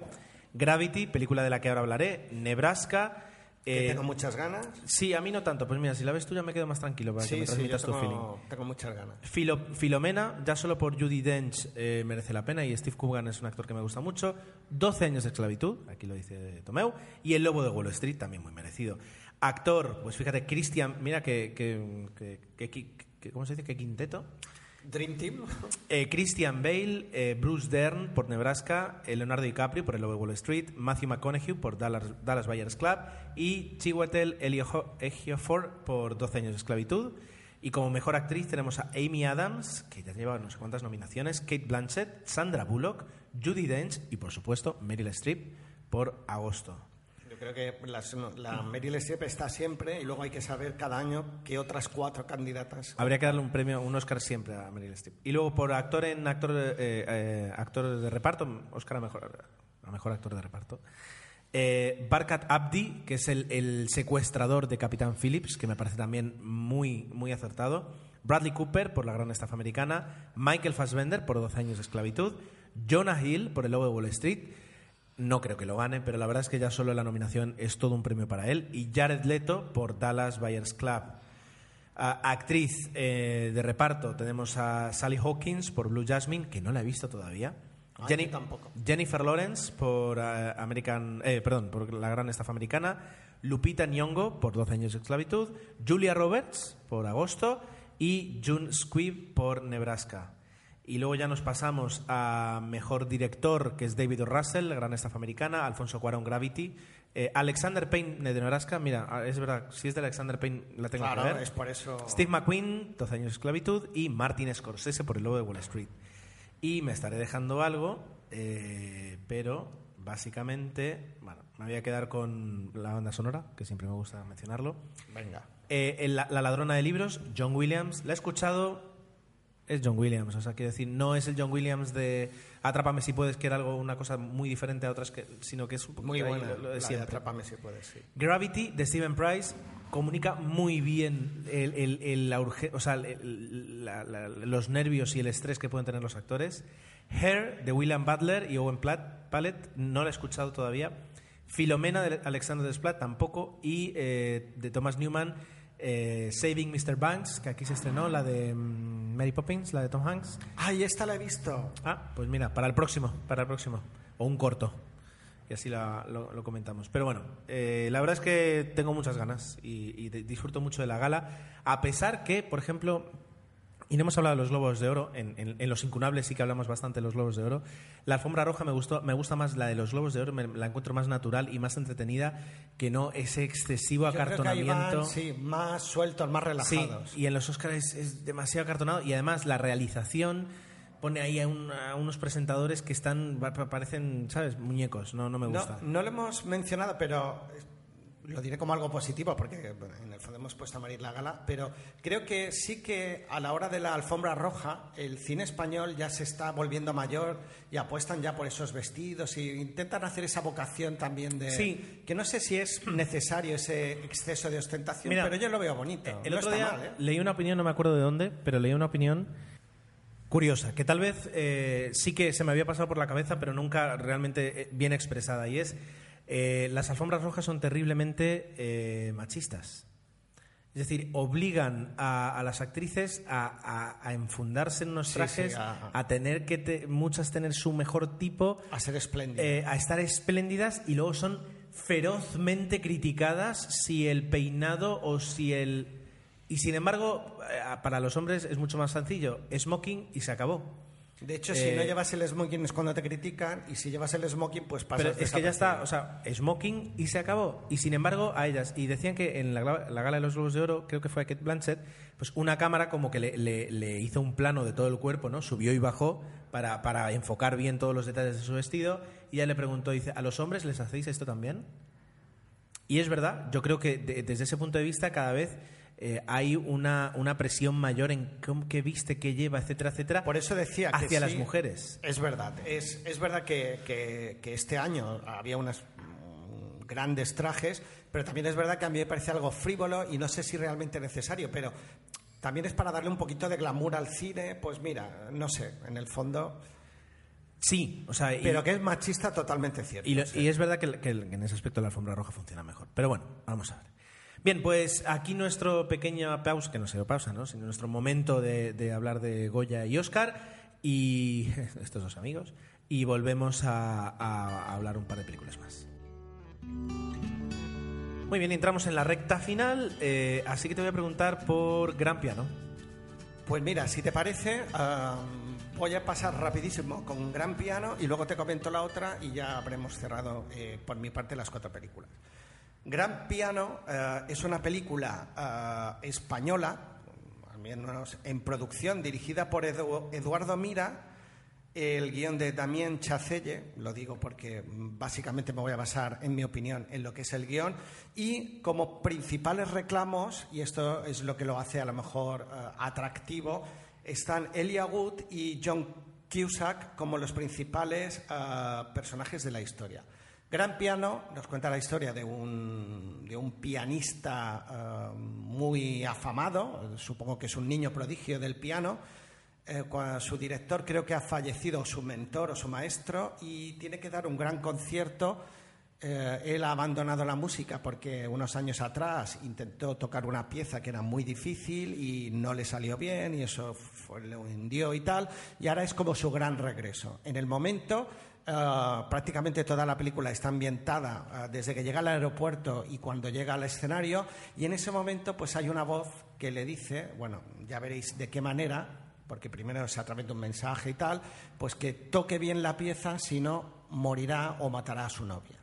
A: Gravity, película de la que ahora hablaré. Nebraska.
B: Que
A: eh,
B: tengo muchas ganas.
A: Sí, a mí no tanto. Pues mira, si la ves tú ya me quedo más tranquilo para que me
B: sí, yo
A: transmitas tu feeling.
B: tengo, tengo muchas ganas.
A: Filo- Filomena, ya solo por Judy Dench eh, merece la pena y Steve Coogan es un actor que me gusta mucho. 12 años de esclavitud, aquí lo dice Tomeu. Y El Lobo de Wall Street, también muy merecido. Actor, pues fíjate, Christian, mira que, que, que- que- que- que- ¿cómo se dice? ¿Qué quinteto?
B: Dream Team.
A: Eh, Christian Bale, eh, Bruce Dern por Nebraska, eh, Leonardo DiCaprio por El Lobo Wall Street, Matthew McConaughey por Dallas, Dallas Buyers Club y Chiwetel Ejiofor por 12 años de esclavitud. Y como mejor actriz tenemos a Amy Adams, que ya lleva no sé cuántas nominaciones, Kate Blanchett, Sandra Bullock, Judy Dench y por supuesto Meryl Streep por Agosto.
B: Creo que la Meryl Streep está siempre y luego hay que saber cada año qué otras cuatro candidatas.
A: Habría que darle un premio, un Oscar siempre a Meryl Streep. Y luego por actor en actor, eh, eh, actor de reparto, Oscar a mejor, a mejor actor de reparto. Eh, Barkat Abdi, que es el, el secuestrador de Capitán Phillips, que me parece también muy, muy acertado. Bradley Cooper por La Gran Estafa Americana. Michael Fassbender por 12 años de esclavitud. Jonah Hill por El Lobo de Wall Street. No creo que lo gane, pero la verdad es que ya solo la nominación es todo un premio para él. Y Jared Leto por Dallas Buyers Club. Ah, actriz eh, de reparto tenemos a Sally Hawkins por Blue Jasmine, que no la he visto todavía.
B: Ay,
A: Jenny-
B: tampoco.
A: Jennifer Lawrence por eh, American, eh, perdón, por La Gran Estafa Americana. Lupita Nyong'o por 12 años de esclavitud. Julia Roberts por Agosto y June Squibb por Nebraska. Y luego ya nos pasamos a mejor director, que es David O. Russell, La Gran Estafa Americana, Alfonso Cuarón, Gravity, eh, Alexander Payne de Nebraska, mira, ah, es verdad, si es de Alexander Payne la tengo
B: Claro,
A: que ver.
B: es por eso.
A: Steve McQueen, 12 años de esclavitud, y Martin Scorsese por El Lobo de Wall Street. Y me estaré dejando algo, eh, pero básicamente, bueno, me voy a quedar con la banda sonora, que siempre me gusta mencionarlo.
B: Venga.
A: Eh, la ladrona de libros, John Williams, la he escuchado, es John Williams, o sea, quiero decir, no es el John Williams de Atrápame si puedes, que era algo, una cosa muy diferente a otras, que, sino que es un
B: Muy buena.
A: lo- lo de
B: la de
A: siempre.
B: Atrápame si puedes, sí.
A: Gravity de Steven Price comunica muy bien el, el- el- la urge- o sea, el- la- la- los nervios y el estrés que pueden tener los actores. Hair de William Butler y Owen Platt, Pallet no la he escuchado todavía. Filomena de Alexander Desplat tampoco. Y eh, de Thomas Newman, eh, Saving Mr. Banks, que aquí se estrenó, la de mm, Mary Poppins, la de Tom Hanks.
B: Ay, esta la he visto.
A: Ah, pues mira, para el próximo, para el próximo. O un corto. Y así la- lo, lo comentamos. Pero bueno, eh, la verdad es que tengo muchas ganas y, y de- disfruto mucho de la gala. A pesar que, por ejemplo, y no hemos hablado de los Globos de Oro, en, en- en Los Incunables sí que hablamos bastante de los Globos de Oro. La alfombra roja me, gustó, me gusta más la de los Globos de Oro, me- la encuentro más natural y más entretenida que no ese excesivo
B: Yo creo que ahí
A: acartonamiento.
B: van, sí, más sueltos, más
A: Sí,
B: relajados.
A: y en los Oscars es, es demasiado acartonado y además la realización pone ahí a, un- a unos presentadores que están, pa- pa- parecen, ¿sabes? Muñecos, no, no me
B: No,
A: gusta.
B: no lo hemos mencionado, pero lo diré como algo positivo, porque bueno, en el fondo hemos puesto a Marir la gala, pero creo que sí que a la hora de la alfombra roja, el cine español ya se está volviendo mayor y apuestan ya por esos vestidos y intentan hacer esa vocación también de...
A: Sí.
B: Que no sé si es necesario ese exceso de ostentación,
A: Mira,
B: pero yo lo veo bonito.
A: El
B: No
A: otro día
B: mal, ¿eh?
A: leí una opinión, no me acuerdo de dónde, pero leí una opinión curiosa, que tal vez eh, sí que se me había pasado por la cabeza, pero nunca realmente eh, bien expresada, y es, eh, las alfombras rojas son terriblemente eh, machistas. Es decir, obligan a, a las actrices a, a- a enfundarse en unos trajes,
B: sí, a-
A: a tener que te- muchas tener su mejor tipo,
B: A ser
A: eh, a estar espléndidas y luego son ferozmente criticadas si el peinado o si el... Y sin embargo, eh, para los hombres es mucho más sencillo. Smoking y se acabó.
B: De hecho, si
A: eh,
B: no llevas el smoking es cuando te critican, y si llevas el smoking, pues pasas
A: Pero es que ya está, o sea, smoking y se acabó. Y sin embargo, a ellas, y decían que en la, gala de los Globos de Oro, creo que fue a Kate Blanchett, pues una cámara como que le, le- le hizo un plano de todo el cuerpo, ¿no? Subió y bajó para, para enfocar bien todos los detalles de su vestido. Y ella le preguntó, dice, ¿a los hombres les hacéis esto también? Y es verdad, yo creo que de- desde ese punto de vista cada vez eh, hay una, una presión mayor en qué viste, qué lleva, etcétera, etcétera,
B: Por eso decía que
A: hacia las mujeres.
B: Es verdad, es, es verdad que, que- que este año había unos mm, grandes trajes, pero también es verdad que a mí me parece algo frívolo y no sé si realmente necesario, pero también es para darle un poquito de glamour al cine, pues mira, no sé, en el fondo,
A: Sí, o sea, y-
B: pero que es machista totalmente cierto.
A: Y, lo-
B: sí.
A: y es verdad que, que en ese aspecto la alfombra roja funciona mejor. Pero bueno, vamos a ver. Bien, pues aquí nuestro pequeño pausa, que no sé pausa, ¿no? sino nuestro momento de, hablar de Goya y Oscar y estos dos amigos. Y volvemos a, hablar un par de películas más. Muy bien, entramos en la recta final, eh, así que te voy a preguntar por Gran Piano.
B: Pues mira, si te parece, voy a pasar rapidísimo con gran piano y luego te comento la otra y ya habremos cerrado eh, por mi parte las cuatro películas. Gran Piano eh, es una película ah, española, en producción, dirigida por Edu- Eduardo Mira, el guion de Damien Chacelle, lo digo porque básicamente me voy a basar, en mi opinión, en lo que es el guion, y como principales reclamos, y esto es lo que lo hace a lo mejor eh, atractivo, están Elia Wood y John Cusack como los principales eh, personajes de la historia. Gran Piano nos cuenta la historia de un, de un pianista eh, muy afamado, supongo que es un niño prodigio del piano, eh, su director creo que ha fallecido, o su mentor o su maestro, y tiene que dar un gran concierto. Eh, él ha abandonado la música porque unos años atrás intentó tocar una pieza que era muy difícil y no le salió bien y eso fue, le hundió y tal, y ahora es como su gran regreso. En el momento, eh, prácticamente toda la película está ambientada eh, desde que llega al aeropuerto y cuando llega al escenario, y en ese momento pues hay una voz que le dice, bueno, ya veréis de qué manera, porque primero es a través de un mensaje y tal, pues que toque bien la pieza, si no morirá o matará a su novia.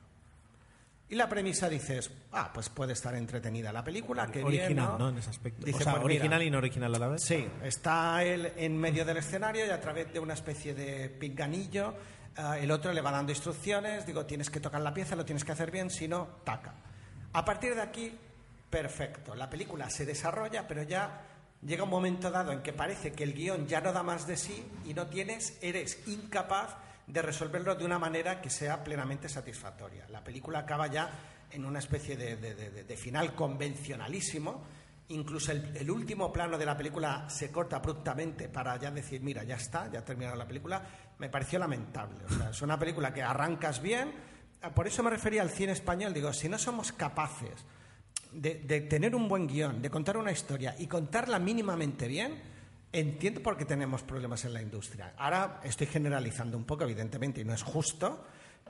B: Y la premisa dices, ah, pues puede estar entretenida la película, que
A: original, ¿no? En ese aspecto.
B: Dice,
A: o sea,
B: pues mira,
A: original y no original a la vez.
B: Sí, está él en medio del escenario y a través de una especie de pinganillo, ah, el otro le va dando instrucciones, digo, tienes que tocar la pieza, lo tienes que hacer bien, si no, taca. A partir de aquí, perfecto. La película se desarrolla, pero ya llega un momento dado en que parece que el guion ya no da más de sí y no tienes, eres incapaz de resolverlo de una manera que sea plenamente satisfactoria. La película acaba ya en una especie de, final convencionalísimo. Incluso el, último plano de la película se corta abruptamente para ya decir, mira, ya está, ya ha terminado la película. Me pareció lamentable. O sea, es una película que arrancas bien. Ah, Por eso me refería al cine español. Digo, si no somos capaces de, de tener un buen guion, de contar una historia y contarla mínimamente bien, entiendo por qué tenemos problemas en la industria. Ahora estoy generalizando un poco, evidentemente, y no es justo,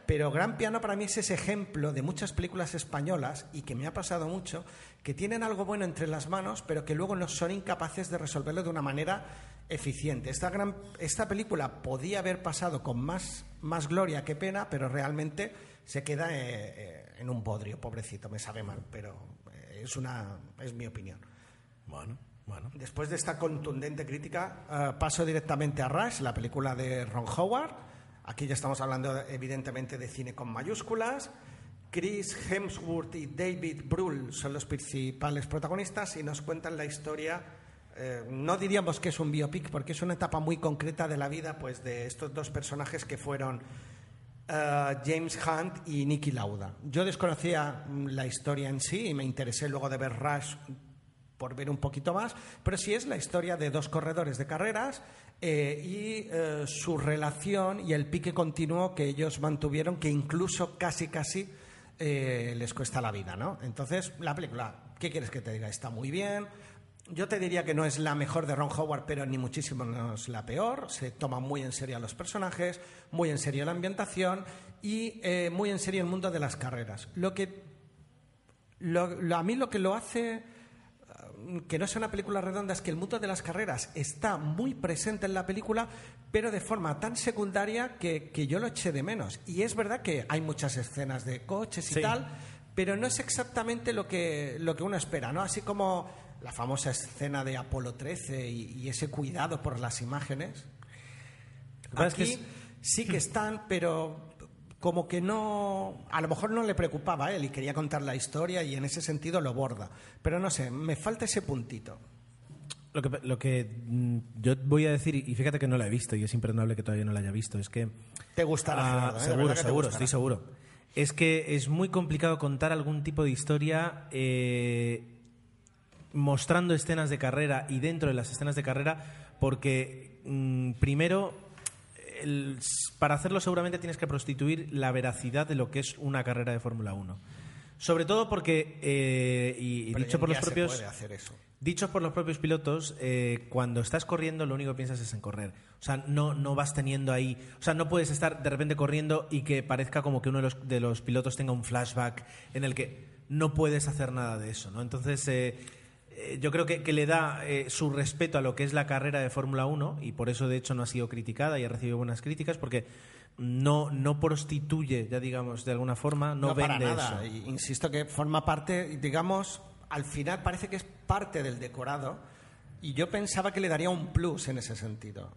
B: pero Gran Piano para mí es ese ejemplo de muchas películas españolas y que me ha pasado mucho, que tienen algo bueno entre las manos, pero que luego no son incapaces de resolverlo de una manera eficiente. Esta, gran, esta película podía haber pasado con más, más gloria que pena, pero realmente se queda eh, eh, en un bodrio, pobrecito, me sabe mal, pero eh, es, una, es mi opinión.
A: Bueno, Bueno.
B: Después de esta contundente crítica, eh, paso directamente a Rush, la película de Ron Howard. Aquí ya estamos hablando evidentemente de cine con mayúsculas. Chris Hemsworth y David Brühl son los principales protagonistas y nos cuentan la historia. eh, no diríamos que es un biopic porque es una etapa muy concreta de la vida pues, de estos dos personajes que fueron eh, James Hunt y Nicky Lauda. Yo desconocía mm, la historia en sí y me interesé luego de ver Rush por ver un poquito más, pero sí es la historia de dos corredores de carreras eh, y eh, su relación y el pique continuo que ellos mantuvieron, que incluso casi casi eh, les cuesta la vida, ¿no? Entonces, la película, ¿qué quieres que te diga? Está muy bien. Yo te diría que no es la mejor de Ron Howard, pero ni muchísimo menos la peor. Se toma muy en serio los personajes, muy en serio la ambientación y muy en serio el mundo de las carreras. Lo que a mí lo que lo hace que no sea una película redonda es que el mundo de las carreras está muy presente en la película, pero de forma tan secundaria que, que yo lo eché de menos. Y es verdad que hay muchas escenas de coches y
A: Sí.
B: tal, pero no es exactamente lo que, lo que uno espera, ¿no? Así como la famosa escena de Apolo 13 y, y ese cuidado por las imágenes.
A: Es
B: Aquí
A: que es-
B: sí que están, pero como que no, a lo mejor no le preocupaba a él y quería contar la historia y en ese sentido lo borda. Pero no sé, me falta ese puntito.
A: Lo que, lo que mm, yo voy a decir, y fíjate que no la he visto, y es imperdonable que todavía no la haya visto, es que...
B: Te gustará,
A: Ah,
B: ¿eh?
A: Seguro, seguro, estoy seguro. Es que es muy complicado contar algún tipo de historia eh, mostrando escenas de carrera y dentro de las escenas de carrera, porque mm, primero, el- para hacerlo seguramente tienes que prostituir la veracidad de lo que es una carrera de Fórmula 1. Sobre todo porque, eh, y, dicho por los
B: se
A: propios...
B: puede hacer eso.
A: Dicho por los propios pilotos, eh, cuando estás corriendo lo único que piensas es en correr. O sea, no, no vas teniendo ahí... O sea, no puedes estar de repente corriendo y que parezca como que uno de los, de los pilotos tenga un flashback en el que no puedes hacer nada de eso, ¿no? Entonces, eh, yo creo que, que le da eh, su respeto a lo que es la carrera de Fórmula 1 y por eso, de hecho, no ha sido criticada y ha recibido buenas críticas porque no, no prostituye, ya digamos, de alguna forma, no,
B: para
A: vende
B: nada.
A: eso.
B: Insisto que forma parte, digamos, al final parece que es parte del decorado y yo pensaba que le daría un plus en ese sentido.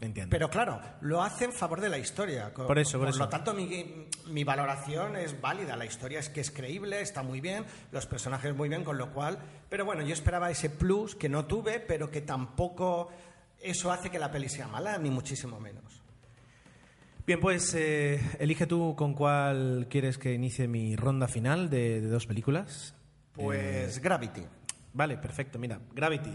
A: Entiendo.
B: Pero claro, lo hace en favor de la historia.
A: Por eso, por eso.
B: lo tanto, mi, mi valoración es válida. La historia es que es creíble, está muy bien, los personajes muy bien, con lo cual. Pero bueno, yo esperaba ese plus que no tuve, pero que tampoco eso hace que la peli sea mala, ni muchísimo menos.
A: Bien, pues eh, elige tú con cuál quieres que inicie mi ronda final de, de dos películas.
B: Pues Gravity.
A: Vale, perfecto. Mira, Gravity.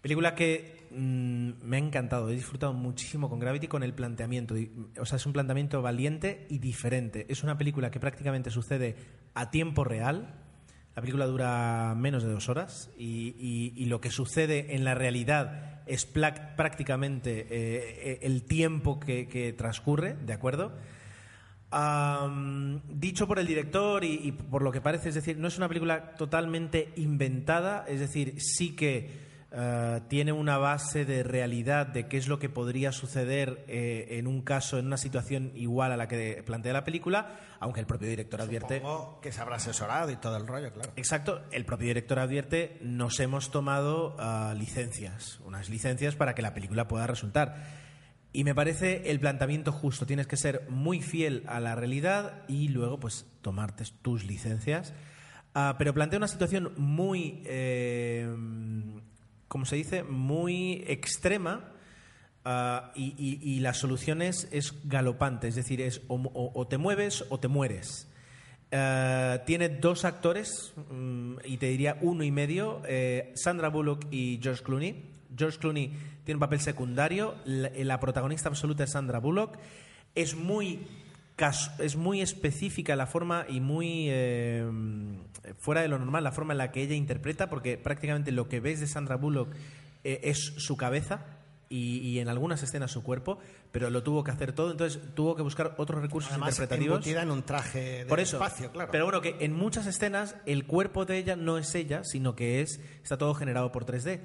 A: Película que mm, me ha encantado. He disfrutado muchísimo con Gravity, con el planteamiento. O sea, es un planteamiento valiente y diferente. Es una película que prácticamente sucede a tiempo real. La película dura menos de dos horas y, lo que sucede en la realidad es prácticamente eh, eh, el tiempo que, transcurre, ¿de acuerdo? Dicho por el director y, y por lo que parece, es decir, no es una película totalmente inventada, es decir, sí que eh, tiene una base de realidad de qué es lo que podría suceder eh, en un caso, en una situación igual a la que plantea la película, aunque el propio director advierte.
B: Supongo que se habrá asesorado y todo el rollo, claro.
A: Exacto, el propio director advierte, nos hemos tomado ah, licencias, unas licencias para que la película pueda resultar. Y me parece el planteamiento justo, tienes que ser muy fiel a la realidad y luego pues tomarte tus licencias. Ah, pero plantea una situación muy, eh, como se dice, muy extrema ah, y, y- y la solución es, galopante, es decir, es o, te mueves o te mueres. Eh, tiene dos actores mm, y te diría uno y medio, eh, Sandra Bullock y George Clooney. George Clooney tiene un papel secundario, la, protagonista absoluta es Sandra Bullock. Es muy, es muy específica la forma y muy eh, fuera de lo normal la forma en la que ella interpreta, porque prácticamente lo que ves de Sandra Bullock eh, es su cabeza y, y en algunas escenas su cuerpo, pero lo tuvo que hacer todo, entonces tuvo que buscar otros recursos
B: Además,
A: interpretativos.
B: en un traje de
A: Por eso.
B: espacio, claro.
A: Pero bueno, que en muchas escenas el cuerpo de ella no es ella, sino que es está todo generado por 3D.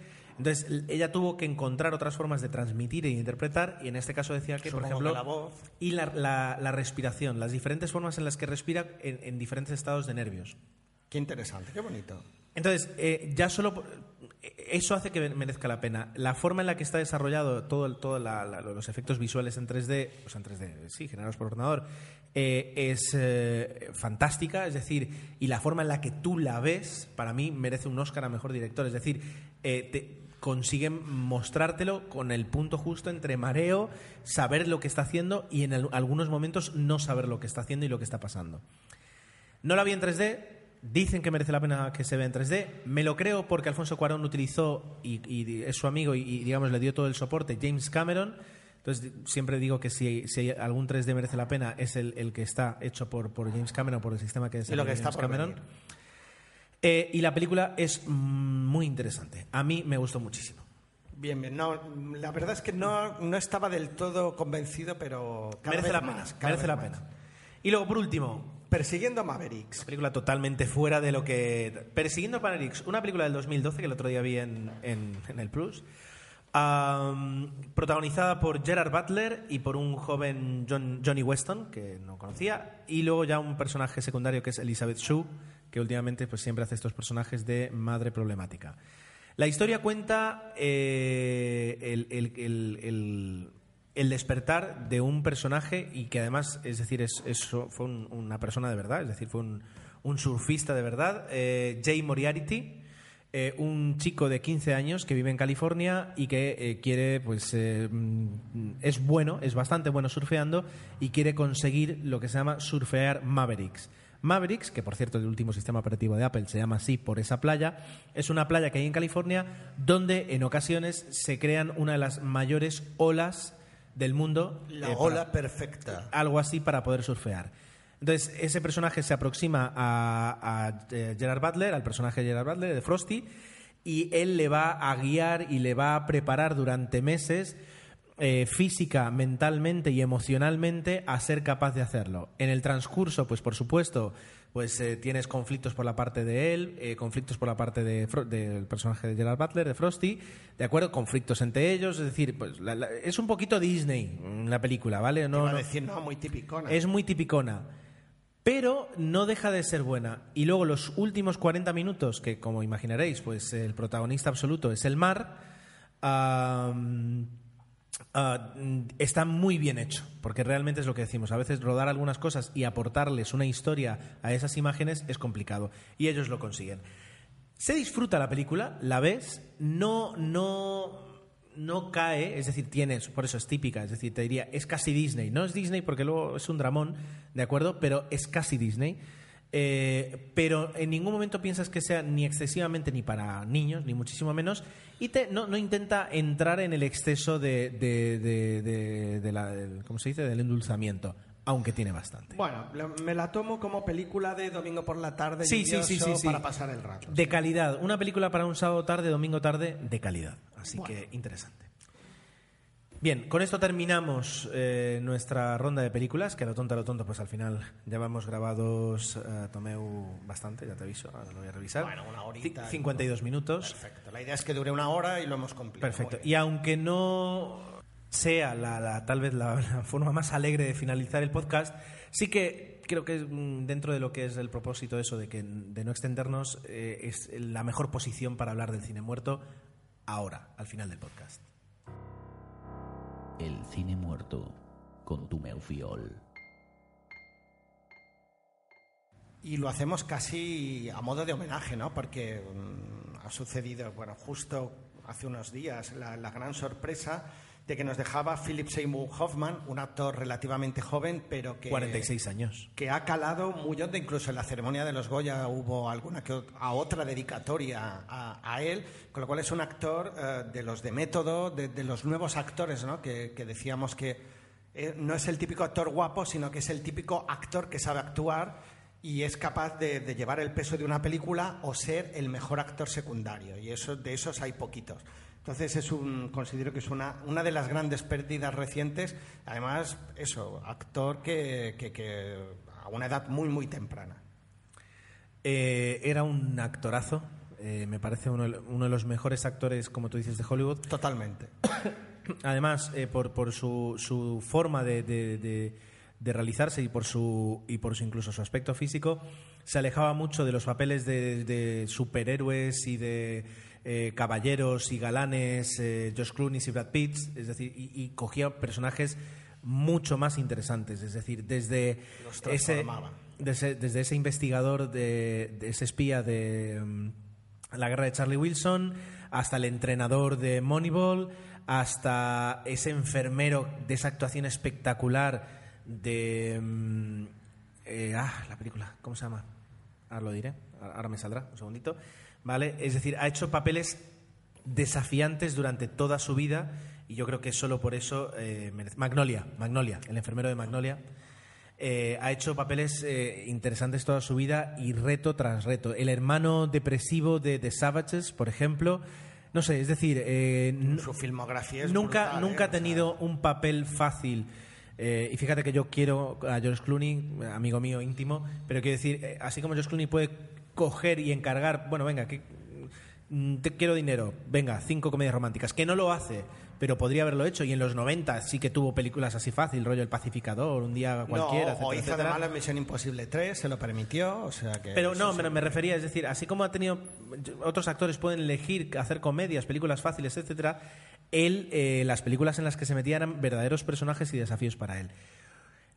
A: Entonces, ella tuvo que encontrar otras formas de transmitir e interpretar, y en este caso decía que, por ejemplo,
B: que la voz.
A: y la, la- la respiración, las diferentes formas en las que respira en, en diferentes estados de nervios.
B: Qué interesante, qué bonito.
A: Entonces, eh, ya solo eh, eso hace que merezca la pena. La forma en la que está desarrollado todo, todo los efectos visuales en 3D, o sea, en 3D, sí, generados por ordenador, eh, es eh, fantástica, es decir, y la forma en la que tú la ves, para mí merece un Oscar a mejor director. Es decir, eh, te- consiguen mostrártelo con el punto justo entre mareo, saber lo que está haciendo y en al- algunos momentos no saber lo que está haciendo y lo que está pasando. No la vi en 3D. Dicen que merece la pena que se vea en 3D. Me lo creo porque Alfonso Cuarón utilizó y, y es su amigo y, y, digamos le dio todo el soporte James Cameron. Entonces siempre digo que si, si hay algún 3D merece la pena es el, el que está hecho por, por James Cameron, por el sistema que
B: Y lo que está
A: James Cameron. Eh, y la película es muy interesante. A mí me gustó muchísimo.
B: Bien, bien. No, la verdad es que no, no estaba del todo convencido, pero
A: merece la
B: más,
A: pena. Merece la pena. Y luego, por último,
B: Persiguiendo a Mavericks.
A: película totalmente fuera de lo que. Persiguiendo a Panerix, una película del 2012 que el otro día vi en, en- en el Plus. protagonizada por Gerard Butler y por un joven John- Johnny Weston, que no conocía, y luego ya un personaje secundario que es Elizabeth Shue, que últimamente pues, siempre hace estos personajes de madre problemática. La historia cuenta eh, el, el- el- el- despertar de un personaje y que además, es decir, es, es- fue un- una persona de verdad, es decir, fue un, un surfista de verdad, eh, Jay Moriarty, eh, un chico de 15 años que vive en California y que quiere, pues, mm, es bueno, es bastante bueno surfeando y quiere conseguir lo que se llama surfear Mavericks. Mavericks, que por cierto el último sistema operativo de Apple se llama así por esa playa, es una playa que hay en California donde en ocasiones se crean una de las mayores olas del mundo.
B: La
A: eh, para-
B: ola perfecta.
A: algo así para poder surfear. Entonces, ese personaje se aproxima a, a, eh, Gerard Butler, al personaje de Gerard Butler, de Frosty, y él le va a guiar y le va a preparar durante meses eh, física, mentalmente y emocionalmente a ser capaz de hacerlo. En el transcurso, pues por supuesto, pues eh, tienes conflictos por la parte de él, eh, conflictos por la parte de Fro- del personaje de Gerard Butler, de Frosty, de acuerdo, conflictos entre ellos, es decir, pues la- la- es un poquito Disney mm, la película, ¿vale?
B: No, a decir, no, muy tipicona.
A: es muy tipicona. Pero no deja de ser buena. Y luego los últimos 40 minutos, que como imaginaréis, pues el protagonista absoluto es el mar, ah, mm, está muy bien hecho. Porque realmente es lo que decimos. A veces rodar algunas cosas y aportarles una historia a esas imágenes es complicado. Y ellos lo consiguen. Se disfruta la película, la ves, no, no, no cae, es decir, tienes, por eso es típica, es decir, te diría, es casi Disney. No es Disney porque luego es un dramón, ¿de acuerdo? Pero es casi Disney. Eh, pero en ningún momento piensas que sea ni excesivamente ni para niños, ni muchísimo menos, y te, no, no intenta entrar en el exceso de, de, de- de- la, del- ¿cómo se dice?, del endulzamiento, aunque tiene bastante.
B: Bueno, me la tomo como película de domingo por la tarde
A: Sí, sí, sí, sí, sí.
B: para pasar el rato.
A: De calidad. Una película para un sábado tarde, domingo tarde, de calidad. Así
B: Bueno.
A: que interesante. Bien, con esto terminamos eh, nuestra ronda de películas, que a lo tonto, a lo tonto, pues al final ya vamos grabados, eh, Tomeu, bastante, ya te aviso, ahora lo voy a revisar.
B: Bueno, una horita.
A: Ci- 52 minutos.
B: Perfecto. La idea es que dure una hora y lo hemos cumplido.
A: Perfecto. Y aunque no sea la, la- tal vez la, la forma más alegre de finalizar el podcast, sí que creo que mm, dentro de lo que es el propósito eso de que de no extendernos eh, es la mejor posición para hablar del cine muerto ahora, al final del podcast.
C: El cine muerto con tu Meufiol.
B: Y lo hacemos casi a modo de homenaje, ¿no? Porque mm, ha sucedido, bueno, justo hace unos días, la, la gran sorpresa de que nos dejaba Philip Seymour Hoffman, un actor relativamente joven, pero que...
A: 46 años.
B: que ha calado muy hondo, incluso en la ceremonia de los Goya hubo alguna que a otra dedicatoria a, a él, con lo cual es un actor eh, de los de método, de, de los nuevos actores, ¿no? que, que decíamos que eh, no es el típico actor guapo, sino que es el típico actor que sabe actuar y es capaz de, de llevar el peso de una película o ser el mejor actor secundario, y eso, de esos hay poquitos. Entonces es un, considero que es una, una de las grandes pérdidas recientes. Además, eso, actor que, que- que a una edad muy, muy temprana.
A: Eh, era un actorazo, eh, me parece uno, de- uno de los mejores actores, como tú dices, de Hollywood.
B: Totalmente.
A: Además, eh, por, por su, su forma de, de- de- de realizarse y por su y por su incluso su aspecto físico se alejaba mucho de los papeles de superhéroes y de eh, caballeros y galanes eh, Josh Clooney y Brad Pitt es decir y, y cogía personajes mucho más interesantes es decir desde
B: Los
A: ese desde, desde ese investigador de, de ese espía de mm, la guerra de Charlie Wilson hasta el entrenador de Moneyball hasta ese enfermero de esa actuación espectacular de mm, eh, ah la película cómo se llama ahora lo diré ahora me saldrá un segundito vale es decir ha hecho papeles desafiantes durante toda su vida y yo creo que solo por eso eh, Magnolia Magnolia el enfermero de Magnolia eh, ha hecho papeles eh, interesantes toda su vida y reto tras reto. El hermano depresivo de The Savages, por ejemplo. No sé, es decir, eh,
B: Su filmografía es
A: nunca,
B: brutal,
A: nunca ha tenido un papel fácil. Eh, y fíjate que yo quiero a George Clooney, amigo mío íntimo, pero quiero decir, eh, así como George Clooney puede coger y encargar, bueno, venga, que mm, te quiero dinero, venga, cinco comedias románticas, que no lo hace, pero podría haberlo hecho. Y en los 90 sí que tuvo películas así fácil, rollo El Pacificador, un día cualquiera,
B: no, o hizo
A: etcétera.
B: mala en Misión Imposible 3, se lo permitió, o sea que...
A: Pero no, me, me refería, es decir, así como ha tenido otros actores pueden elegir hacer comedias, películas fáciles, etcétera, él eh, las películas en las que se metía eran verdaderos personajes y desafíos para él.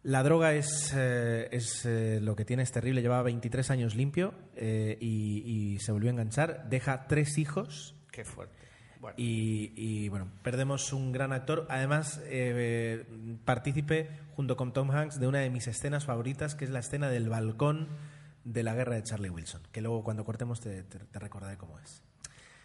A: La droga es, eh, es eh, lo que tiene, es terrible. Llevaba 23 años limpio eh, y, y se volvió a enganchar. Deja tres hijos
B: Qué fuerte. Bueno,
A: y, y, bueno, perdemos un gran actor. Además, eh, partícipe junto con Tom Hanks de una de mis escenas favoritas, que es la escena del balcón de la guerra de Charlie Wilson, que luego cuando cortemos te, te- te recordaré cómo es.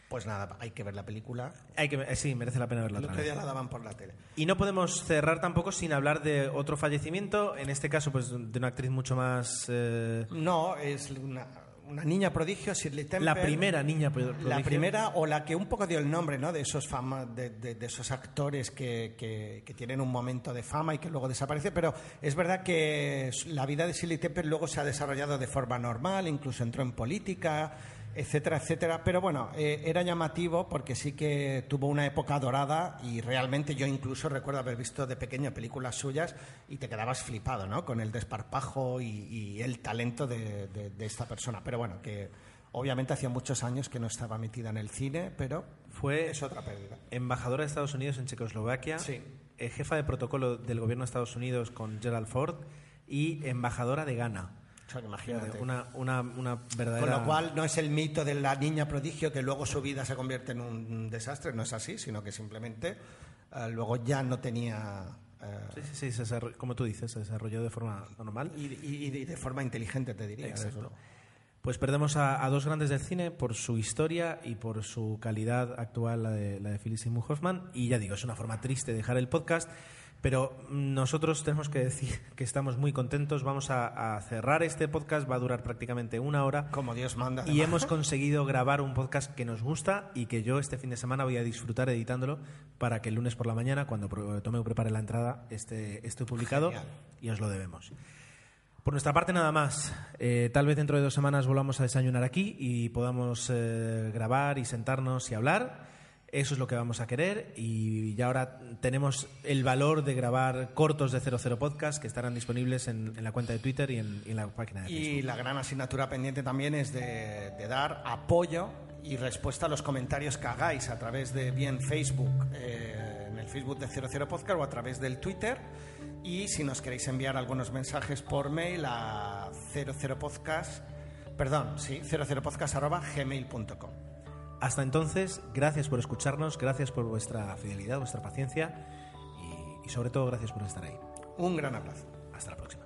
B: Pues nada, hay que ver la película.
A: Hay que, eh, sí, merece la pena verla
B: El otro día la daban por la tele.
A: Y no podemos cerrar tampoco sin hablar de otro fallecimiento, en este caso pues de una actriz mucho más... eh,
B: No, es una, una niña prodigio, Shirley Temple.
A: la primera niña pro-
B: La
A: prodigio.
B: primera o la que un poco dio el nombre, ¿no? De esos fama, de, de- de esos actores que, que- que tienen un momento de fama y que luego desaparece. Pero es verdad que la vida de Shirley Temple luego se ha desarrollado de forma normal, incluso entró en política, etcétera, etcétera. Pero bueno, eh, era llamativo porque sí que tuvo una época dorada y realmente yo incluso recuerdo haber visto de pequeño películas suyas y te quedabas flipado, ¿no? Con el desparpajo y, y el talento de, de- de esta persona. Pero bueno, que obviamente hacía muchos años que no estaba metida en el cine, pero
A: Fue
B: es otra pérdida.
A: embajadora de Estados Unidos en Checoslovaquia,
B: Sí.
A: eh, jefa de protocolo del gobierno de Estados Unidos con Gerald Ford y embajadora de Ghana.
B: O sea, que imagínate.
A: Una, una, una verdadera...
B: Con lo cual no es el mito de la niña prodigio que luego su vida se convierte en un desastre, no es así, sino que simplemente eh, luego ya no tenía... eh,
A: Sí, sí, sí, se desarrolló- como tú dices, se desarrolló de forma normal.
B: y, y- y de- de forma inteligente, te diría.
A: Exacto. Pues perdemos a, a dos grandes del cine por su historia y por su calidad actual, la de, la de Phyllis Seymour Hoffman. Y ya digo, es una forma triste dejar el podcast, pero nosotros tenemos que decir que estamos muy contentos. Vamos a, a cerrar este podcast, va a durar prácticamente una hora.
B: Como Dios manda.
A: Y hemos conseguido grabar un podcast que nos gusta y que yo este fin de semana voy a disfrutar editándolo para que el lunes por la mañana, cuando Tomeu prepare la entrada, esté, esté publicado
B: Genial.
A: y os lo debemos. Por nuestra parte nada más. Eh, tal vez dentro de dos semanas volvamos a desayunar aquí y podamos eh, grabar y sentarnos y hablar. Eso es lo que vamos a querer y ya ahora tenemos el valor de grabar cortos de 00 Podcast que estarán disponibles en, en la cuenta de Twitter y en, la página de Facebook.
B: Y la gran asignatura pendiente también es de, de dar apoyo y respuesta a los comentarios que hagáis a través de bien Facebook, eh, en el Facebook de 00 Podcast o a través del Twitter. Y si nos queréis enviar algunos mensajes por mail a 00 Podcast, perdón, sí, 00podcast arroba gmail.com.
A: Hasta entonces, gracias por escucharnos, gracias por vuestra fidelidad, vuestra paciencia y, y sobre todo gracias por estar ahí.
B: Un gran abrazo.
A: Hasta la próxima.